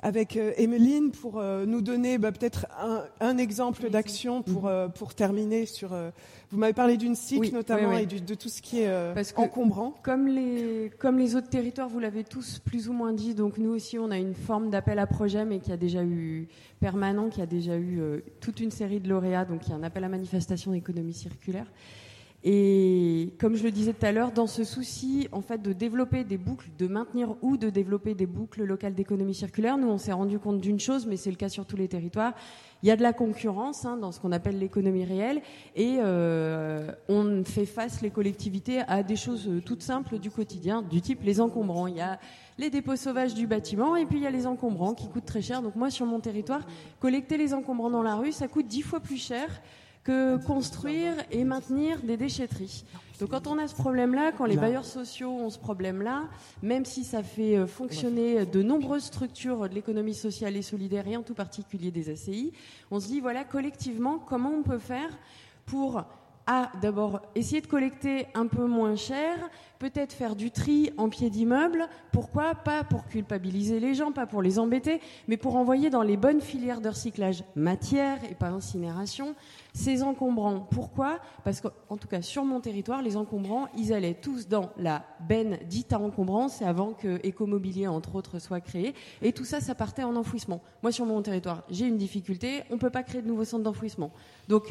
avec Emeline pour nous donner bah, peut-être un, exemple d'action pour, pour terminer sur vous m'avez parlé d'une SIC notamment et de tout ce qui est euh, encombrant. Comme les, comme les autres territoires, vous l'avez tous plus ou moins dit, donc nous aussi on a une forme d'appel à projet, mais qui a déjà eu permanent, qui a déjà eu euh, toute une série de lauréats, donc il y a un appel à manifestation d'économie circulaire. Et comme je le disais tout à l'heure, dans ce souci en fait de développer des boucles, de maintenir ou de développer des boucles locales d'économie circulaire, nous on s'est rendu compte d'une chose, mais c'est le cas sur tous les territoires. Il y a de la concurrence hein, dans ce qu'on appelle l'économie réelle, et euh, on fait face les collectivités à des choses toutes simples du quotidien, du type les encombrants. Il y a les dépôts sauvages du bâtiment et puis il y a les encombrants qui coûtent très cher. Donc moi sur mon territoire, collecter les encombrants dans la rue, ça coûte dix fois plus cher que construire et maintenir des déchetteries. Donc quand on a ce problème-là, quand les bailleurs sociaux ont ce problème-là, même si ça fait euh, fonctionner de nombreuses structures de l'économie sociale et solidaire, et en tout particulier des ACI, on se dit, voilà, collectivement, comment on peut faire pour à d'abord essayer de collecter un peu moins cher, peut-être faire du tri en pied d'immeuble. Pourquoi? Pas pour culpabiliser les gens, pas pour les embêter, mais pour envoyer dans les bonnes filières de recyclage matière et pas incinération ces encombrants. Pourquoi? Parce qu'en tout cas sur mon territoire, les encombrants, ils allaient tous dans la benne dite à encombrants, avant que Écomobilier entre autres soit créé, et tout ça, ça partait en enfouissement. Moi sur mon territoire, j'ai une difficulté, on ne peut pas créer de nouveaux centres d'enfouissement. Donc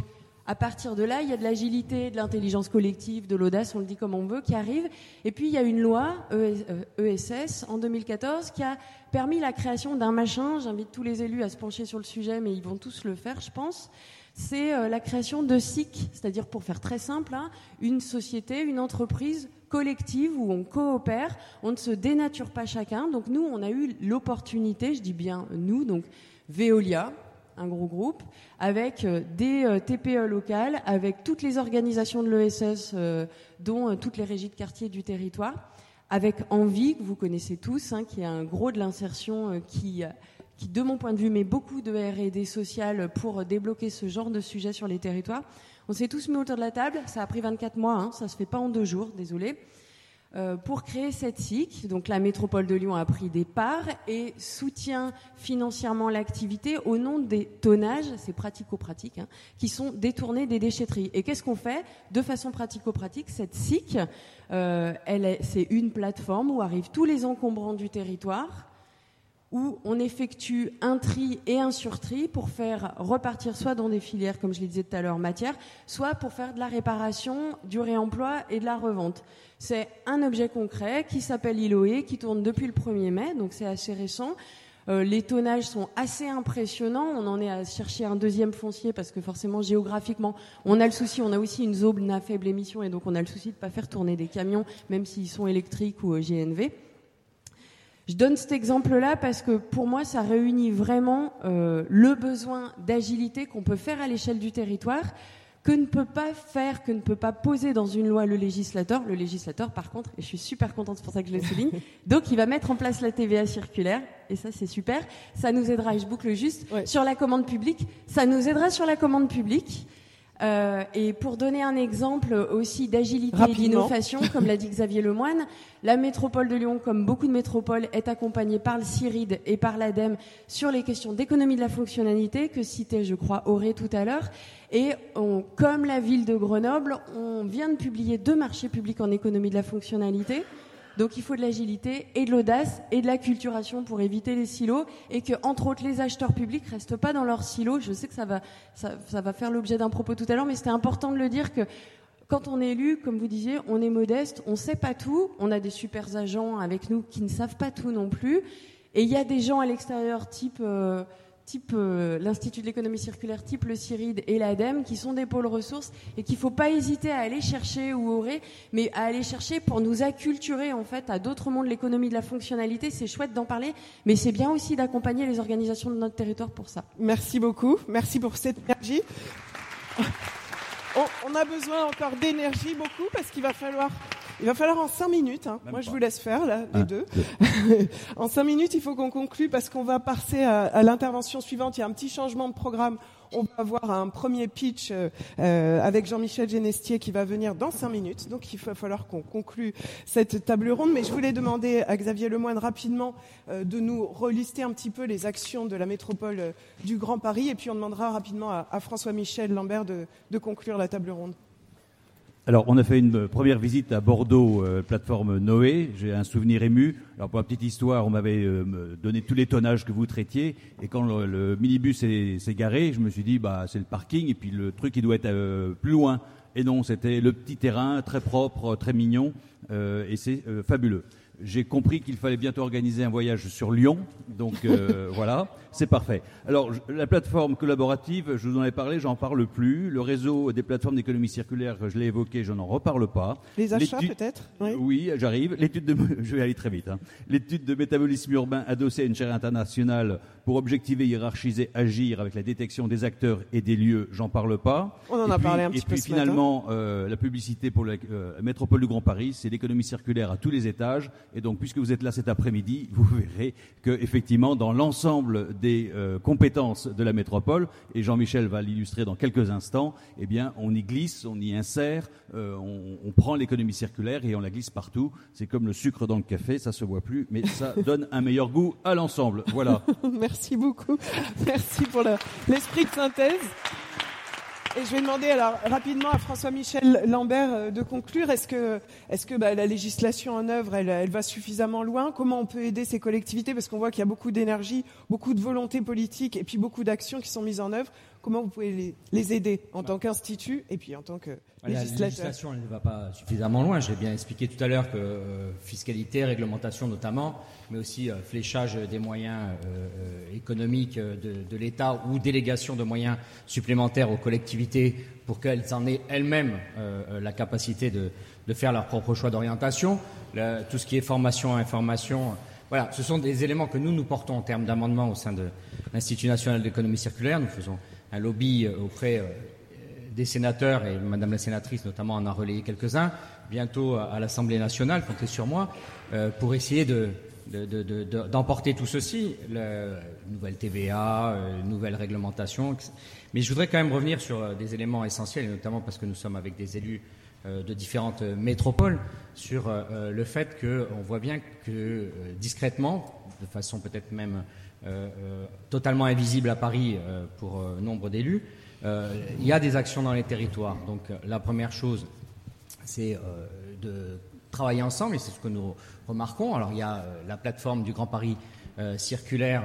à partir de là, il y a de l'agilité, de l'intelligence collective, de l'audace, on le dit comme on veut, qui arrive. Et puis il y a une loi ESS euh, en 2014 qui a permis la création d'un machin. J'invite tous les élus à se pencher sur le sujet, mais ils vont tous le faire, je pense. C'est euh, la création de SIC, c'est-à-dire pour faire très simple, hein, une société, une entreprise collective où on coopère, on ne se dénature pas chacun. Donc nous, on a eu l'opportunité, je dis bien nous, donc Veolia, un gros groupe, avec euh, des euh, TPE locales, avec toutes les organisations de l'ESS, euh, dont toutes les régies de quartier du territoire, avec Envie, que vous connaissez tous, hein, qui est un gros de l'insertion qui, de mon point de vue, met beaucoup de R&D social pour débloquer ce genre de sujet sur les territoires. On s'est tous mis autour de la table, ça a pris 24 mois, hein, ça se fait pas en deux jours, désolé. Euh, pour créer cette SIC, donc la métropole de Lyon a pris des parts et soutient financièrement l'activité au nom des tonnages, c'est pratico-pratique, hein, qui sont détournés des déchetteries. Et qu'est-ce qu'on fait? De façon pratico-pratique, cette SIC, euh, c'est une plateforme où arrivent tous les encombrants du territoire où on effectue un tri et un surtri pour faire repartir soit dans des filières, comme je le disais tout à l'heure, matière, soit pour faire de la réparation, du réemploi et de la revente. C'est un objet concret qui s'appelle Iloé, qui tourne depuis le 1er mai, donc c'est assez récent. Euh, les tonnages sont assez impressionnants. On en est à chercher un deuxième foncier parce que forcément géographiquement, on a le souci. On a aussi une zone à faible émission et donc on a le souci de ne pas faire tourner des camions, même s'ils sont électriques ou euh, GNV. Je donne cet exemple-là parce que pour moi, ça réunit vraiment euh, le besoin d'agilité qu'on peut faire à l'échelle du territoire, que ne peut pas faire, que ne peut pas poser dans une loi le législateur. Le législateur, par contre, et je suis super contente, c'est pour ça que je le souligne, [LAUGHS] donc il va mettre en place la TVA circulaire, et ça c'est super. Ça nous aidera, et je boucle juste, sur la commande publique. Ça nous aidera sur la commande publique. Euh, et pour donner un exemple aussi d'agilité et d'innovation, comme l'a dit [LAUGHS] Xavier Lemoine, la métropole de Lyon, comme beaucoup de métropoles, est accompagnée par le CIRID et par l'ADEME sur les questions d'économie de la fonctionnalité que citait, je crois, Auré tout à l'heure. Et comme la ville de Grenoble, on vient de publier deux marchés publics en économie de la fonctionnalité. Donc il faut de l'agilité et de l'audace et de la culturation pour éviter les silos et que, entre autres, les acheteurs publics restent pas dans leurs silos. Je sais que ça va, ça, va faire l'objet d'un propos tout à l'heure, mais c'était important de le dire que quand on est élu, comme vous disiez, on est modeste, on sait pas tout, on a des super agents avec nous qui ne savent pas tout non plus, et il y a des gens à l'extérieur type euh, type euh, l'Institut de l'économie circulaire, type le CIRID et l'ADEME, qui sont des pôles ressources et qu'il ne faut pas hésiter à aller chercher ou aurait, mais à aller chercher pour nous acculturer en fait à d'autres mondes de l'économie de la fonctionnalité. C'est chouette d'en parler, mais c'est bien aussi d'accompagner les organisations de notre territoire pour ça. Merci beaucoup, merci pour cette énergie. on a besoin encore d'énergie beaucoup parce qu'il va falloir il va falloir en cinq minutes, hein. moi je vous laisse faire là, les deux. [LAUGHS] en cinq minutes, il faut qu'on conclue parce qu'on va passer à, l'intervention suivante. Il y a un petit changement de programme. On va avoir un premier pitch euh, euh, avec Jean-Michel Genestier qui va venir dans cinq minutes. Donc il va falloir qu'on conclue cette table ronde. Mais je voulais demander à Xavier Lemoine rapidement euh, de nous relister un petit peu les actions de la métropole du Grand Paris. Et puis on demandera rapidement à, François-Michel Lambert de conclure la table ronde. Alors, on a fait une première visite à Bordeaux, euh, plateforme Noé. J'ai un souvenir ému. Alors, pour la petite histoire, on m'avait euh, donné tous les tonnages que vous traitiez. Et quand le, minibus s'est garé, je me suis dit, bah, c'est le parking. Et puis, le truc, il doit être euh, plus loin. Et non, c'était le petit terrain, très propre, très mignon, et c'est fabuleux. J'ai compris qu'il fallait bientôt organiser un voyage sur Lyon, donc [LAUGHS] voilà. C'est parfait. Alors, la plateforme collaborative, je vous en ai parlé, j'en parle plus. Le réseau des plateformes d'économie circulaire, je l'ai évoqué, je n'en reparle pas. Les achats, peut-être Oui, j'arrive. L'étude de, [LAUGHS] je vais aller très vite. Hein. L'étude de métabolisme urbain adossée à une chaire internationale pour objectiver, hiérarchiser, agir avec la détection des acteurs et des lieux, j'en parle pas. On en a parlé un petit peu. Et puis finalement, euh, la publicité pour euh, la métropole du Grand Paris, c'est l'économie circulaire à tous les étages. Et donc, puisque vous êtes là cet après-midi, [LAUGHS] vous verrez que effectivement, dans l'ensemble des euh, compétences de la métropole, et Jean-Michel va l'illustrer dans quelques instants, eh bien, on y glisse, on y insère, euh, on, prend l'économie circulaire et on la glisse partout. C'est comme le sucre dans le café, ça se voit plus, mais ça [LAUGHS] donne un meilleur goût à l'ensemble. Voilà. [LAUGHS] Merci beaucoup. Merci pour l'esprit de synthèse. Et je vais demander alors rapidement à François-Michel Lambert euh, de conclure. Est-ce que, bah, la législation en œuvre, elle, va suffisamment loin? Comment on peut aider ces collectivités? Parce qu'on voit qu'il y a beaucoup d'énergie, beaucoup de volonté politique et puis beaucoup d'actions qui sont mises en œuvre. Comment vous pouvez les, aider en tant qu'institut et puis en tant que législateur La législation, elle ne va pas suffisamment loin. J'ai bien expliqué tout à l'heure que euh, fiscalité, réglementation notamment, mais aussi euh, fléchage des moyens euh, économiques de, l'État ou délégation de moyens supplémentaires aux collectivités pour qu'elles en aient elles-mêmes la capacité de, faire leur propre choix d'orientation. Tout ce qui est formation, information. Voilà, ce sont des éléments que nous nous portons en termes d'amendement au sein de l'Institut national d'économie circulaire. Nous faisons un lobby euh, auprès euh, des sénateurs, et Madame la sénatrice notamment en a relayé quelques-uns, bientôt à l'Assemblée nationale, comptez sur moi, euh, pour essayer d'emporter tout ceci, la nouvelle TVA, nouvelle réglementation. Mais je voudrais quand même revenir sur des éléments essentiels, notamment parce que nous sommes avec des élus de différentes métropoles, sur le fait qu'on voit bien que discrètement, de façon peut-être même euh, euh, totalement invisible à Paris euh, pour nombre d'élus, il y a des actions dans les territoires. Donc la première chose, c'est de travailler ensemble, et c'est ce que nous remarquons. Alors il y a la plateforme du Grand Paris circulaire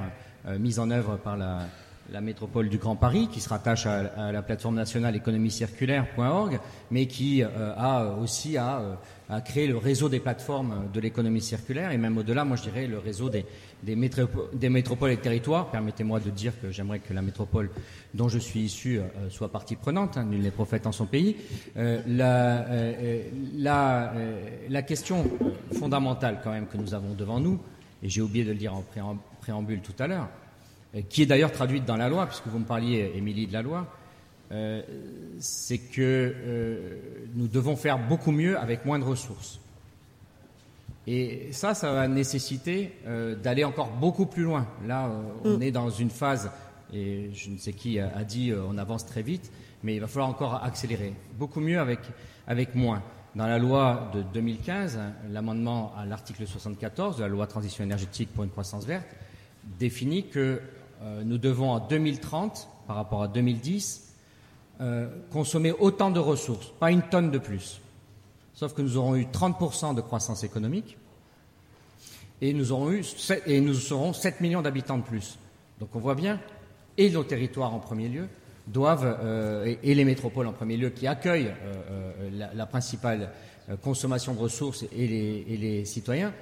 mise en œuvre par la, métropole du Grand Paris, qui se rattache à, la plateforme nationale économie circulaire.org, mais qui a aussi à, à, créer le réseau des plateformes de l'économie circulaire, et même au-delà, moi je dirais le réseau des, des, métropoles et territoires. Permettez-moi de dire que j'aimerais que la métropole dont je suis issu euh, soit partie prenante, hein, nul n'est prophète en son pays. Euh, la, euh, la, la, question fondamentale quand même que nous avons devant nous, et j'ai oublié de le dire en préambule tout à l'heure, qui est d'ailleurs traduite dans la loi, puisque vous me parliez, Émilie, de la loi, c'est que nous devons faire beaucoup mieux avec moins de ressources. Et ça, ça va nécessiter euh, d'aller encore beaucoup plus loin. Là, euh, on mm. est dans une phase, et je ne sais qui a, dit euh, on avance très vite, mais il va falloir encore accélérer. Beaucoup mieux avec, avec moins. Dans la loi de 2015, l'amendement à l'article 74 de la loi transition énergétique pour une croissance verte définit que nous devons en 2030, par rapport à 2010, consommer autant de ressources, pas une tonne de plus. Sauf que nous aurons eu 30% de croissance économique et nous, aurons eu 7, et nous serons 7 millions d'habitants de plus. Donc on voit bien, et nos territoires en premier lieu, doivent, euh, et, les métropoles en premier lieu, qui accueillent euh, euh, la, principale consommation de ressources et les citoyens,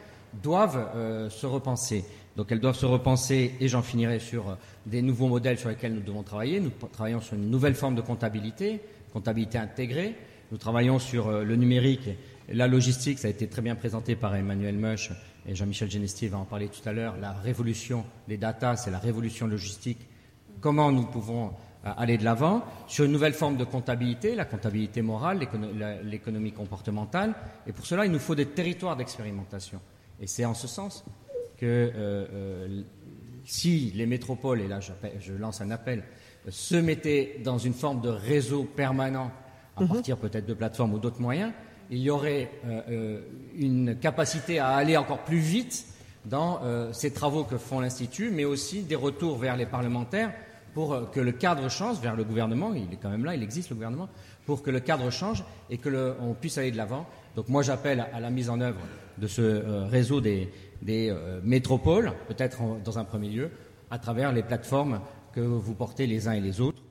doivent se repenser. Donc elles doivent se repenser, et j'en finirai sur des nouveaux modèles sur lesquels nous devons travailler. Nous travaillons sur une nouvelle forme de comptabilité, comptabilité intégrée, nous travaillons sur euh, le numérique, la logistique, ça a été très bien présenté par Emmanuel Mush et Jean-Michel Genestier va en parler tout à l'heure. La révolution des data, c'est la révolution logistique. Comment nous pouvons euh, aller de l'avant sur une nouvelle forme de comptabilité, la comptabilité morale, l'économie comportementale. Et pour cela, il nous faut des territoires d'expérimentation. Et c'est en ce sens que euh, si les métropoles, et là je lance un appel, se mettaient dans une forme de réseau permanent à mhm. partir peut-être de plateformes ou d'autres moyens, il y aurait euh, euh, une capacité à aller encore plus vite dans euh, ces travaux que font l'Institut, mais aussi des retours vers les parlementaires pour que le cadre change, vers le gouvernement, il est quand même là, il existe le gouvernement, pour que le cadre change et que on puisse aller de l'avant. Donc moi j'appelle à la mise en œuvre de ce réseau des, des métropoles, peut-être dans un premier lieu, à travers les plateformes que vous portez les uns et les autres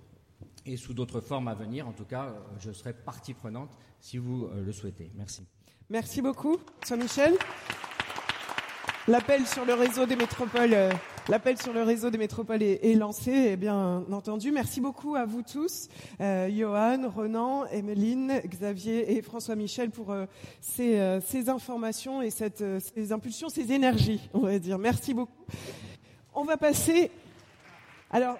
et sous d'autres formes à venir. En tout cas, je serai partie prenante si vous le souhaitez. Merci. Merci beaucoup, Saint-Michel. L'appel sur le réseau des métropoles, euh, l'appel sur le réseau des métropoles est, lancé, et bien entendu. Merci beaucoup à vous tous, euh, Johan, Ronan, Emeline, Xavier et François Michel pour euh, ces, euh, ces, informations et cette, ces impulsions, ces énergies, on va dire. Merci beaucoup. On va passer. Alors,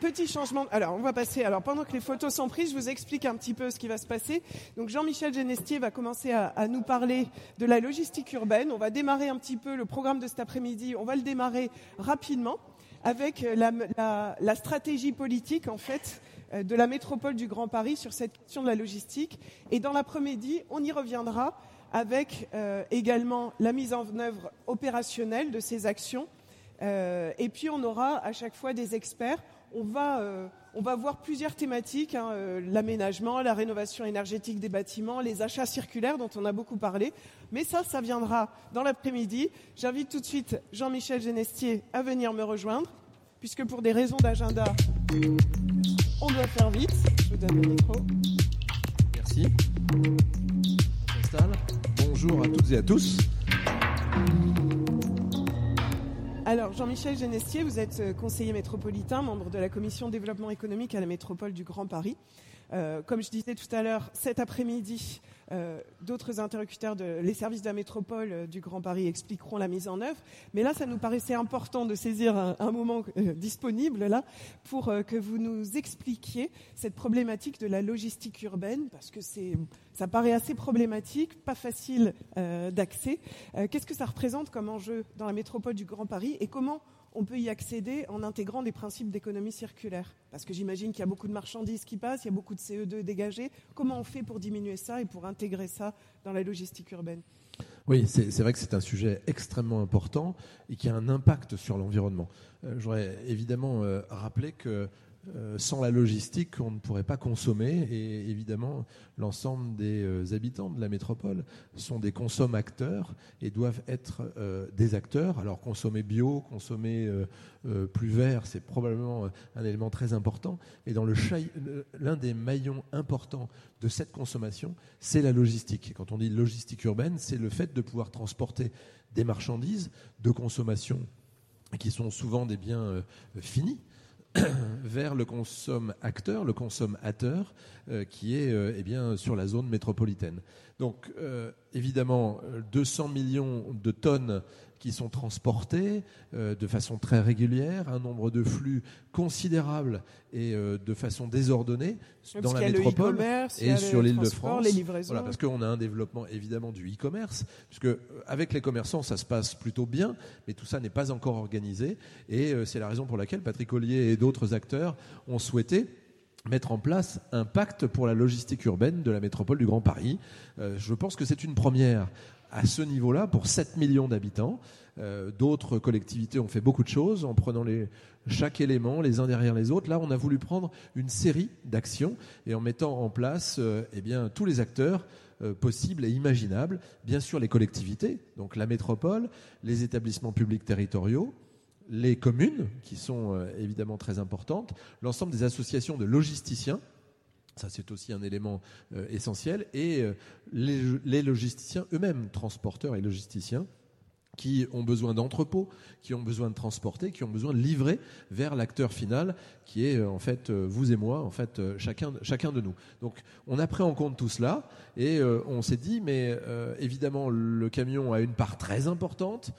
Petit changement. Alors, on va passer. Alors, pendant que les photos sont prises, je vous explique un petit peu ce qui va se passer. Donc, Jean-Michel Genestier va commencer à, nous parler de la logistique urbaine. On va démarrer un petit peu le programme de cet après-midi. On va le démarrer rapidement avec la, la stratégie politique, en fait, euh, de la métropole du Grand Paris sur cette question de la logistique. Et dans l'après-midi, on y reviendra avec euh, également la mise en œuvre opérationnelle de ces actions. Euh, et puis on aura à chaque fois des experts on va, euh, on va voir plusieurs thématiques, hein, euh, l'aménagement, la rénovation énergétique des bâtiments, les achats circulaires dont on a beaucoup parlé. Mais ça, ça viendra dans l'après-midi. J'invite tout de suite Jean-Michel Genestier à venir me rejoindre, puisque pour des raisons d'agenda, on doit faire vite. Je vous donne le micro. Merci. Bonjour à toutes et à tous. Alors, Jean-Michel Genestier, vous êtes euh, conseiller métropolitain, membre de la commission développement économique à la métropole du Grand Paris. Euh, comme je disais tout à l'heure, cet après-midi, euh, d'autres interlocuteurs de services de la métropole euh, du Grand Paris expliqueront la mise en œuvre. Mais là, ça nous paraissait important de saisir un, moment disponible là pour que vous nous expliquiez cette problématique de la logistique urbaine, parce que ça paraît assez problématique, pas facile d'accès. Qu'est-ce que ça représente comme enjeu dans la métropole du Grand Paris et comment on peut y accéder en intégrant des principes d'économie circulaire Parce que j'imagine qu'il y a beaucoup de marchandises qui passent, il y a beaucoup de CO2 dégagés. Comment on fait pour diminuer ça et pour intégrer ça dans la logistique urbaine? Oui, c'est vrai que c'est un sujet extrêmement important et qui a un impact sur l'environnement. Euh, J'aurais évidemment euh, rappelé que euh, sans la logistique, on ne pourrait pas consommer. Et évidemment, l'ensemble des euh, habitants de la métropole sont des consommateurs et doivent être euh, des acteurs. Alors consommer bio, consommer plus vert, c'est probablement un élément très important. Et dans l'un des maillons importants de cette consommation, c'est la logistique. Quand on dit logistique urbaine, c'est le fait de pouvoir transporter des marchandises de consommation qui sont souvent des biens finis [COUGHS] vers le consomme-acteur, le consommateur, euh, qui est euh, eh bien, sur la zone métropolitaine. Donc, euh, évidemment, 200 millions de tonnes qui sont transportés euh, de façon très régulière, un nombre de flux considérable et euh, de façon désordonnée dans la métropole et sur l'île de France. Voilà, parce qu'on a un développement évidemment du e-commerce, puisque euh, avec les commerçants ça se passe plutôt bien, mais tout ça n'est pas encore organisé et c'est la raison pour laquelle Patrick Ollier et d'autres acteurs ont souhaité mettre en place un pacte pour la logistique urbaine de la métropole du Grand Paris. je pense que c'est une première à ce niveau-là pour 7 millions d'habitants. Euh, d'autres collectivités ont fait beaucoup de choses en prenant chaque élément les uns derrière les autres. Là, on a voulu prendre une série d'actions et en mettant en place euh, eh tous les acteurs euh, possibles et imaginables. Bien sûr, les collectivités, donc la métropole, les établissements publics territoriaux, les communes, qui sont évidemment très importantes, l'ensemble des associations de logisticiens, ça, c'est aussi un élément euh, essentiel. Et euh, les, logisticiens eux-mêmes, transporteurs et logisticiens, qui ont besoin d'entrepôts, qui ont besoin de transporter, qui ont besoin de livrer vers l'acteur final, qui est euh, en fait vous et moi, en fait chacun, chacun de nous. Donc on a pris en compte tout cela et on s'est dit, mais évidemment le camion a une part très importante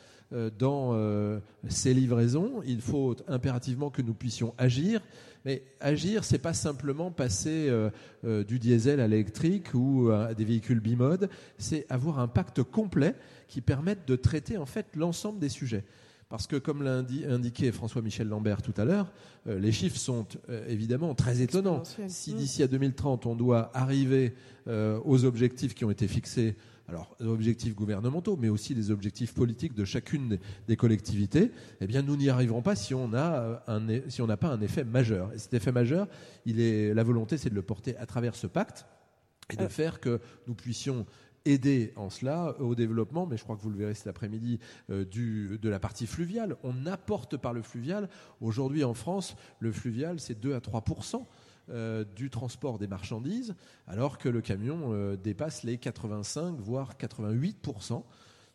dans ces livraisons. Il faut impérativement que nous puissions agir mais agir, c'est pas simplement passer euh, euh, du diesel à l'électrique ou à des véhicules bimode, c'est avoir un pacte complet qui permette de traiter en fait l'ensemble des sujets. Parce que, comme l'a indiqué François-Michel Lambert tout à l'heure, euh, les chiffres sont évidemment très étonnants. Si mm. d'ici à 2030, on doit arriver aux objectifs qui ont été fixés alors objectifs gouvernementaux, mais aussi les objectifs politiques de chacune des collectivités, eh bien nous n'y arriverons pas si on a euh, si on n'a pas un effet majeur. Et cet effet majeur, il est la volonté, c'est de le porter à travers ce pacte et de euh. faire que nous puissions aider en cela au développement, mais je crois que vous le verrez cet après-midi, euh, de la partie fluviale. On apporte par le fluvial. Aujourd'hui en France, le fluvial, c'est 2 à 3 euh, du transport des marchandises, alors que le camion euh, dépasse les 85 voire 88%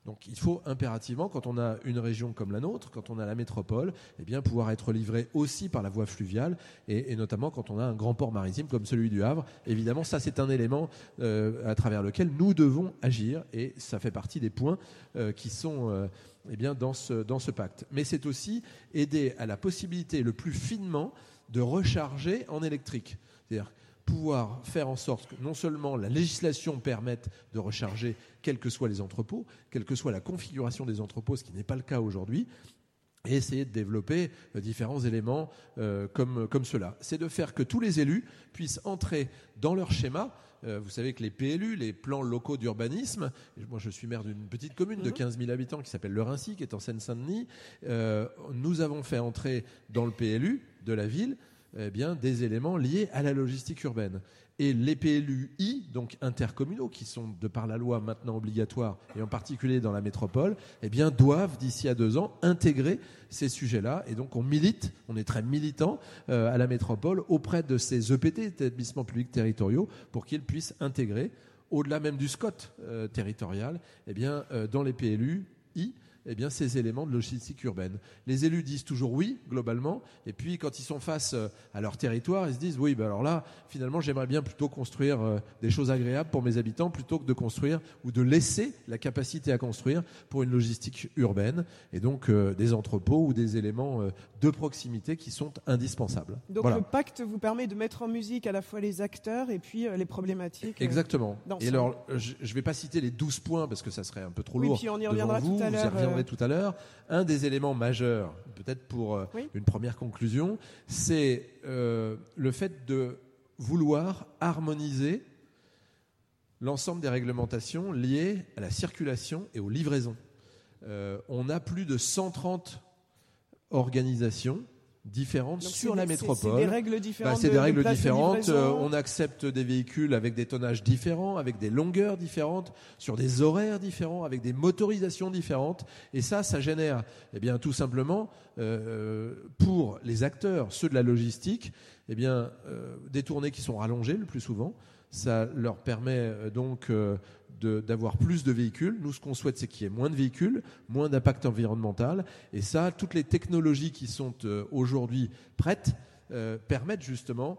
donc il faut impérativement, quand on a une région comme la nôtre, quand on a la métropole, eh bien pouvoir être livré aussi par la voie fluviale, et, notamment quand on a un grand port maritime comme celui du Havre. Évidemment, ça c'est un élément euh, à travers lequel nous devons agir, et ça fait partie des points euh, qui sont euh, eh bien, dans, ce, dans ce pacte. Mais c'est aussi aider à la possibilité le plus finement de recharger en électrique. C'est-à-dire pouvoir faire en sorte que non seulement la législation permette de recharger quels que soient les entrepôts, quelle que soit la configuration des entrepôts, ce qui n'est pas le cas aujourd'hui, et essayer de développer euh, différents éléments euh, comme, comme cela. C'est de faire que tous les élus puissent entrer dans leur schéma. Euh, vous savez que les PLU, les plans locaux d'urbanisme, moi je suis maire d'une petite commune de 15 mhm. 000 habitants qui s'appelle Le Rincy, qui est en Seine-Saint-Denis, nous avons fait entrer dans le PLU de la ville eh bien, des éléments liés à la logistique urbaine. Et les PLUI, donc intercommunaux, qui sont de par la loi maintenant obligatoires, et en particulier dans la métropole, eh doivent d'ici à deux ans intégrer ces sujets-là. Et donc on milite, on est très militant euh, à la métropole auprès de ces EPT, établissements publics territoriaux, pour qu'ils puissent intégrer, au-delà même du SCOT euh, territorial, eh bien, euh, dans les PLUI, eh bien, ces éléments de logistique urbaine. Les élus disent toujours oui, globalement, et puis quand ils sont face euh, à leur territoire, ils se disent oui, ben alors là, finalement, j'aimerais bien plutôt construire euh, des choses agréables pour mes habitants plutôt que de construire ou de laisser la capacité à construire pour une logistique urbaine, et donc euh, des entrepôts ou des éléments de proximité qui sont indispensables. Donc le pacte vous permet de mettre en musique à la fois les acteurs et puis les problématiques. Exactement. et alors, je ne vais pas citer les 12 points parce que ça serait un peu trop lourd. Oui, puis on y reviendra tout à l'heure tout à l'heure, un des éléments majeurs, peut-être pour euh, une première conclusion, c'est euh, le fait de vouloir harmoniser l'ensemble des réglementations liées à la circulation et aux livraisons. Euh, on a plus de 130 organisations différentes sur la métropole. C'est des règles différentes. c'est des règles différentes. Euh, on accepte des véhicules avec des tonnages différents, avec des longueurs différentes, sur des horaires différents, avec des motorisations différentes. Et ça, ça génère, eh bien, tout simplement, euh, pour les acteurs, ceux de la logistique, eh bien, euh, des tournées qui sont rallongées le plus souvent. Ça leur permet donc d'avoir plus de véhicules. Nous, ce qu'on souhaite, c'est qu'il y ait moins de véhicules, moins d'impact environnemental. Et ça, toutes les technologies qui sont euh, aujourd'hui prêtes euh, permettent justement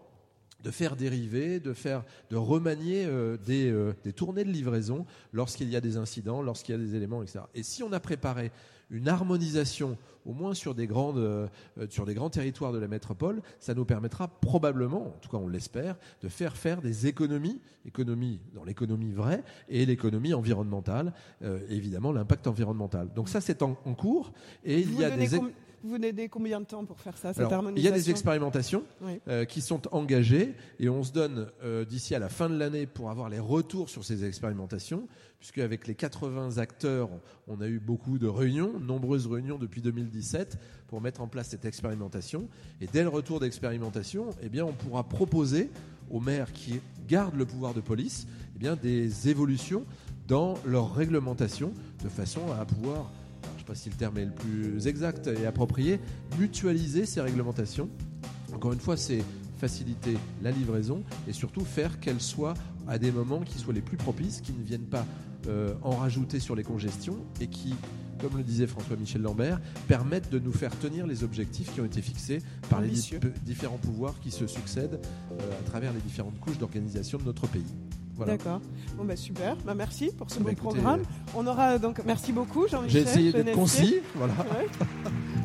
de faire dériver, de faire, de remanier euh, des, des, tournées de livraison lorsqu'il y a des incidents, lorsqu'il y a des éléments, etc. Et si on a préparé une harmonisation, au moins sur des, grandes, euh, sur des grands territoires de la métropole, ça nous permettra probablement, en tout cas on l'espère, de faire faire des économies, économies dans l'économie vraie et l'économie environnementale, euh, évidemment l'impact environnemental. Donc ça c'est en, cours et il y a des... Vous aidez combien de temps pour faire ça, cette harmonisation Il y a des expérimentations euh, qui sont engagées et on se donne d'ici à la fin de l'année pour avoir les retours sur ces expérimentations puisque avec les 80 acteurs, on a eu beaucoup de réunions, nombreuses réunions depuis 2017 pour mettre en place cette expérimentation. Et dès le retour d'expérimentation, eh bien, on pourra proposer aux maires qui gardent le pouvoir de police eh bien, des évolutions dans leur réglementation de façon à pouvoir, pas si le terme est le plus exact et approprié, mutualiser ces réglementations. Encore une fois, c'est faciliter la livraison et surtout faire qu'elle soit à des moments qui soient les plus propices, qui ne viennent pas euh, en rajouter sur les congestions et qui, comme le disait François-Michel Lambert, permettent de nous faire tenir les objectifs qui ont été fixés par les différents pouvoirs qui se succèdent euh, à travers les différentes couches d'organisation de notre pays. D'accord. Bon bah super. Bah merci pour ce bon programme. On aura donc merci beaucoup Jean-Michel. J'ai essayé d'être concis. Voilà. [LAUGHS]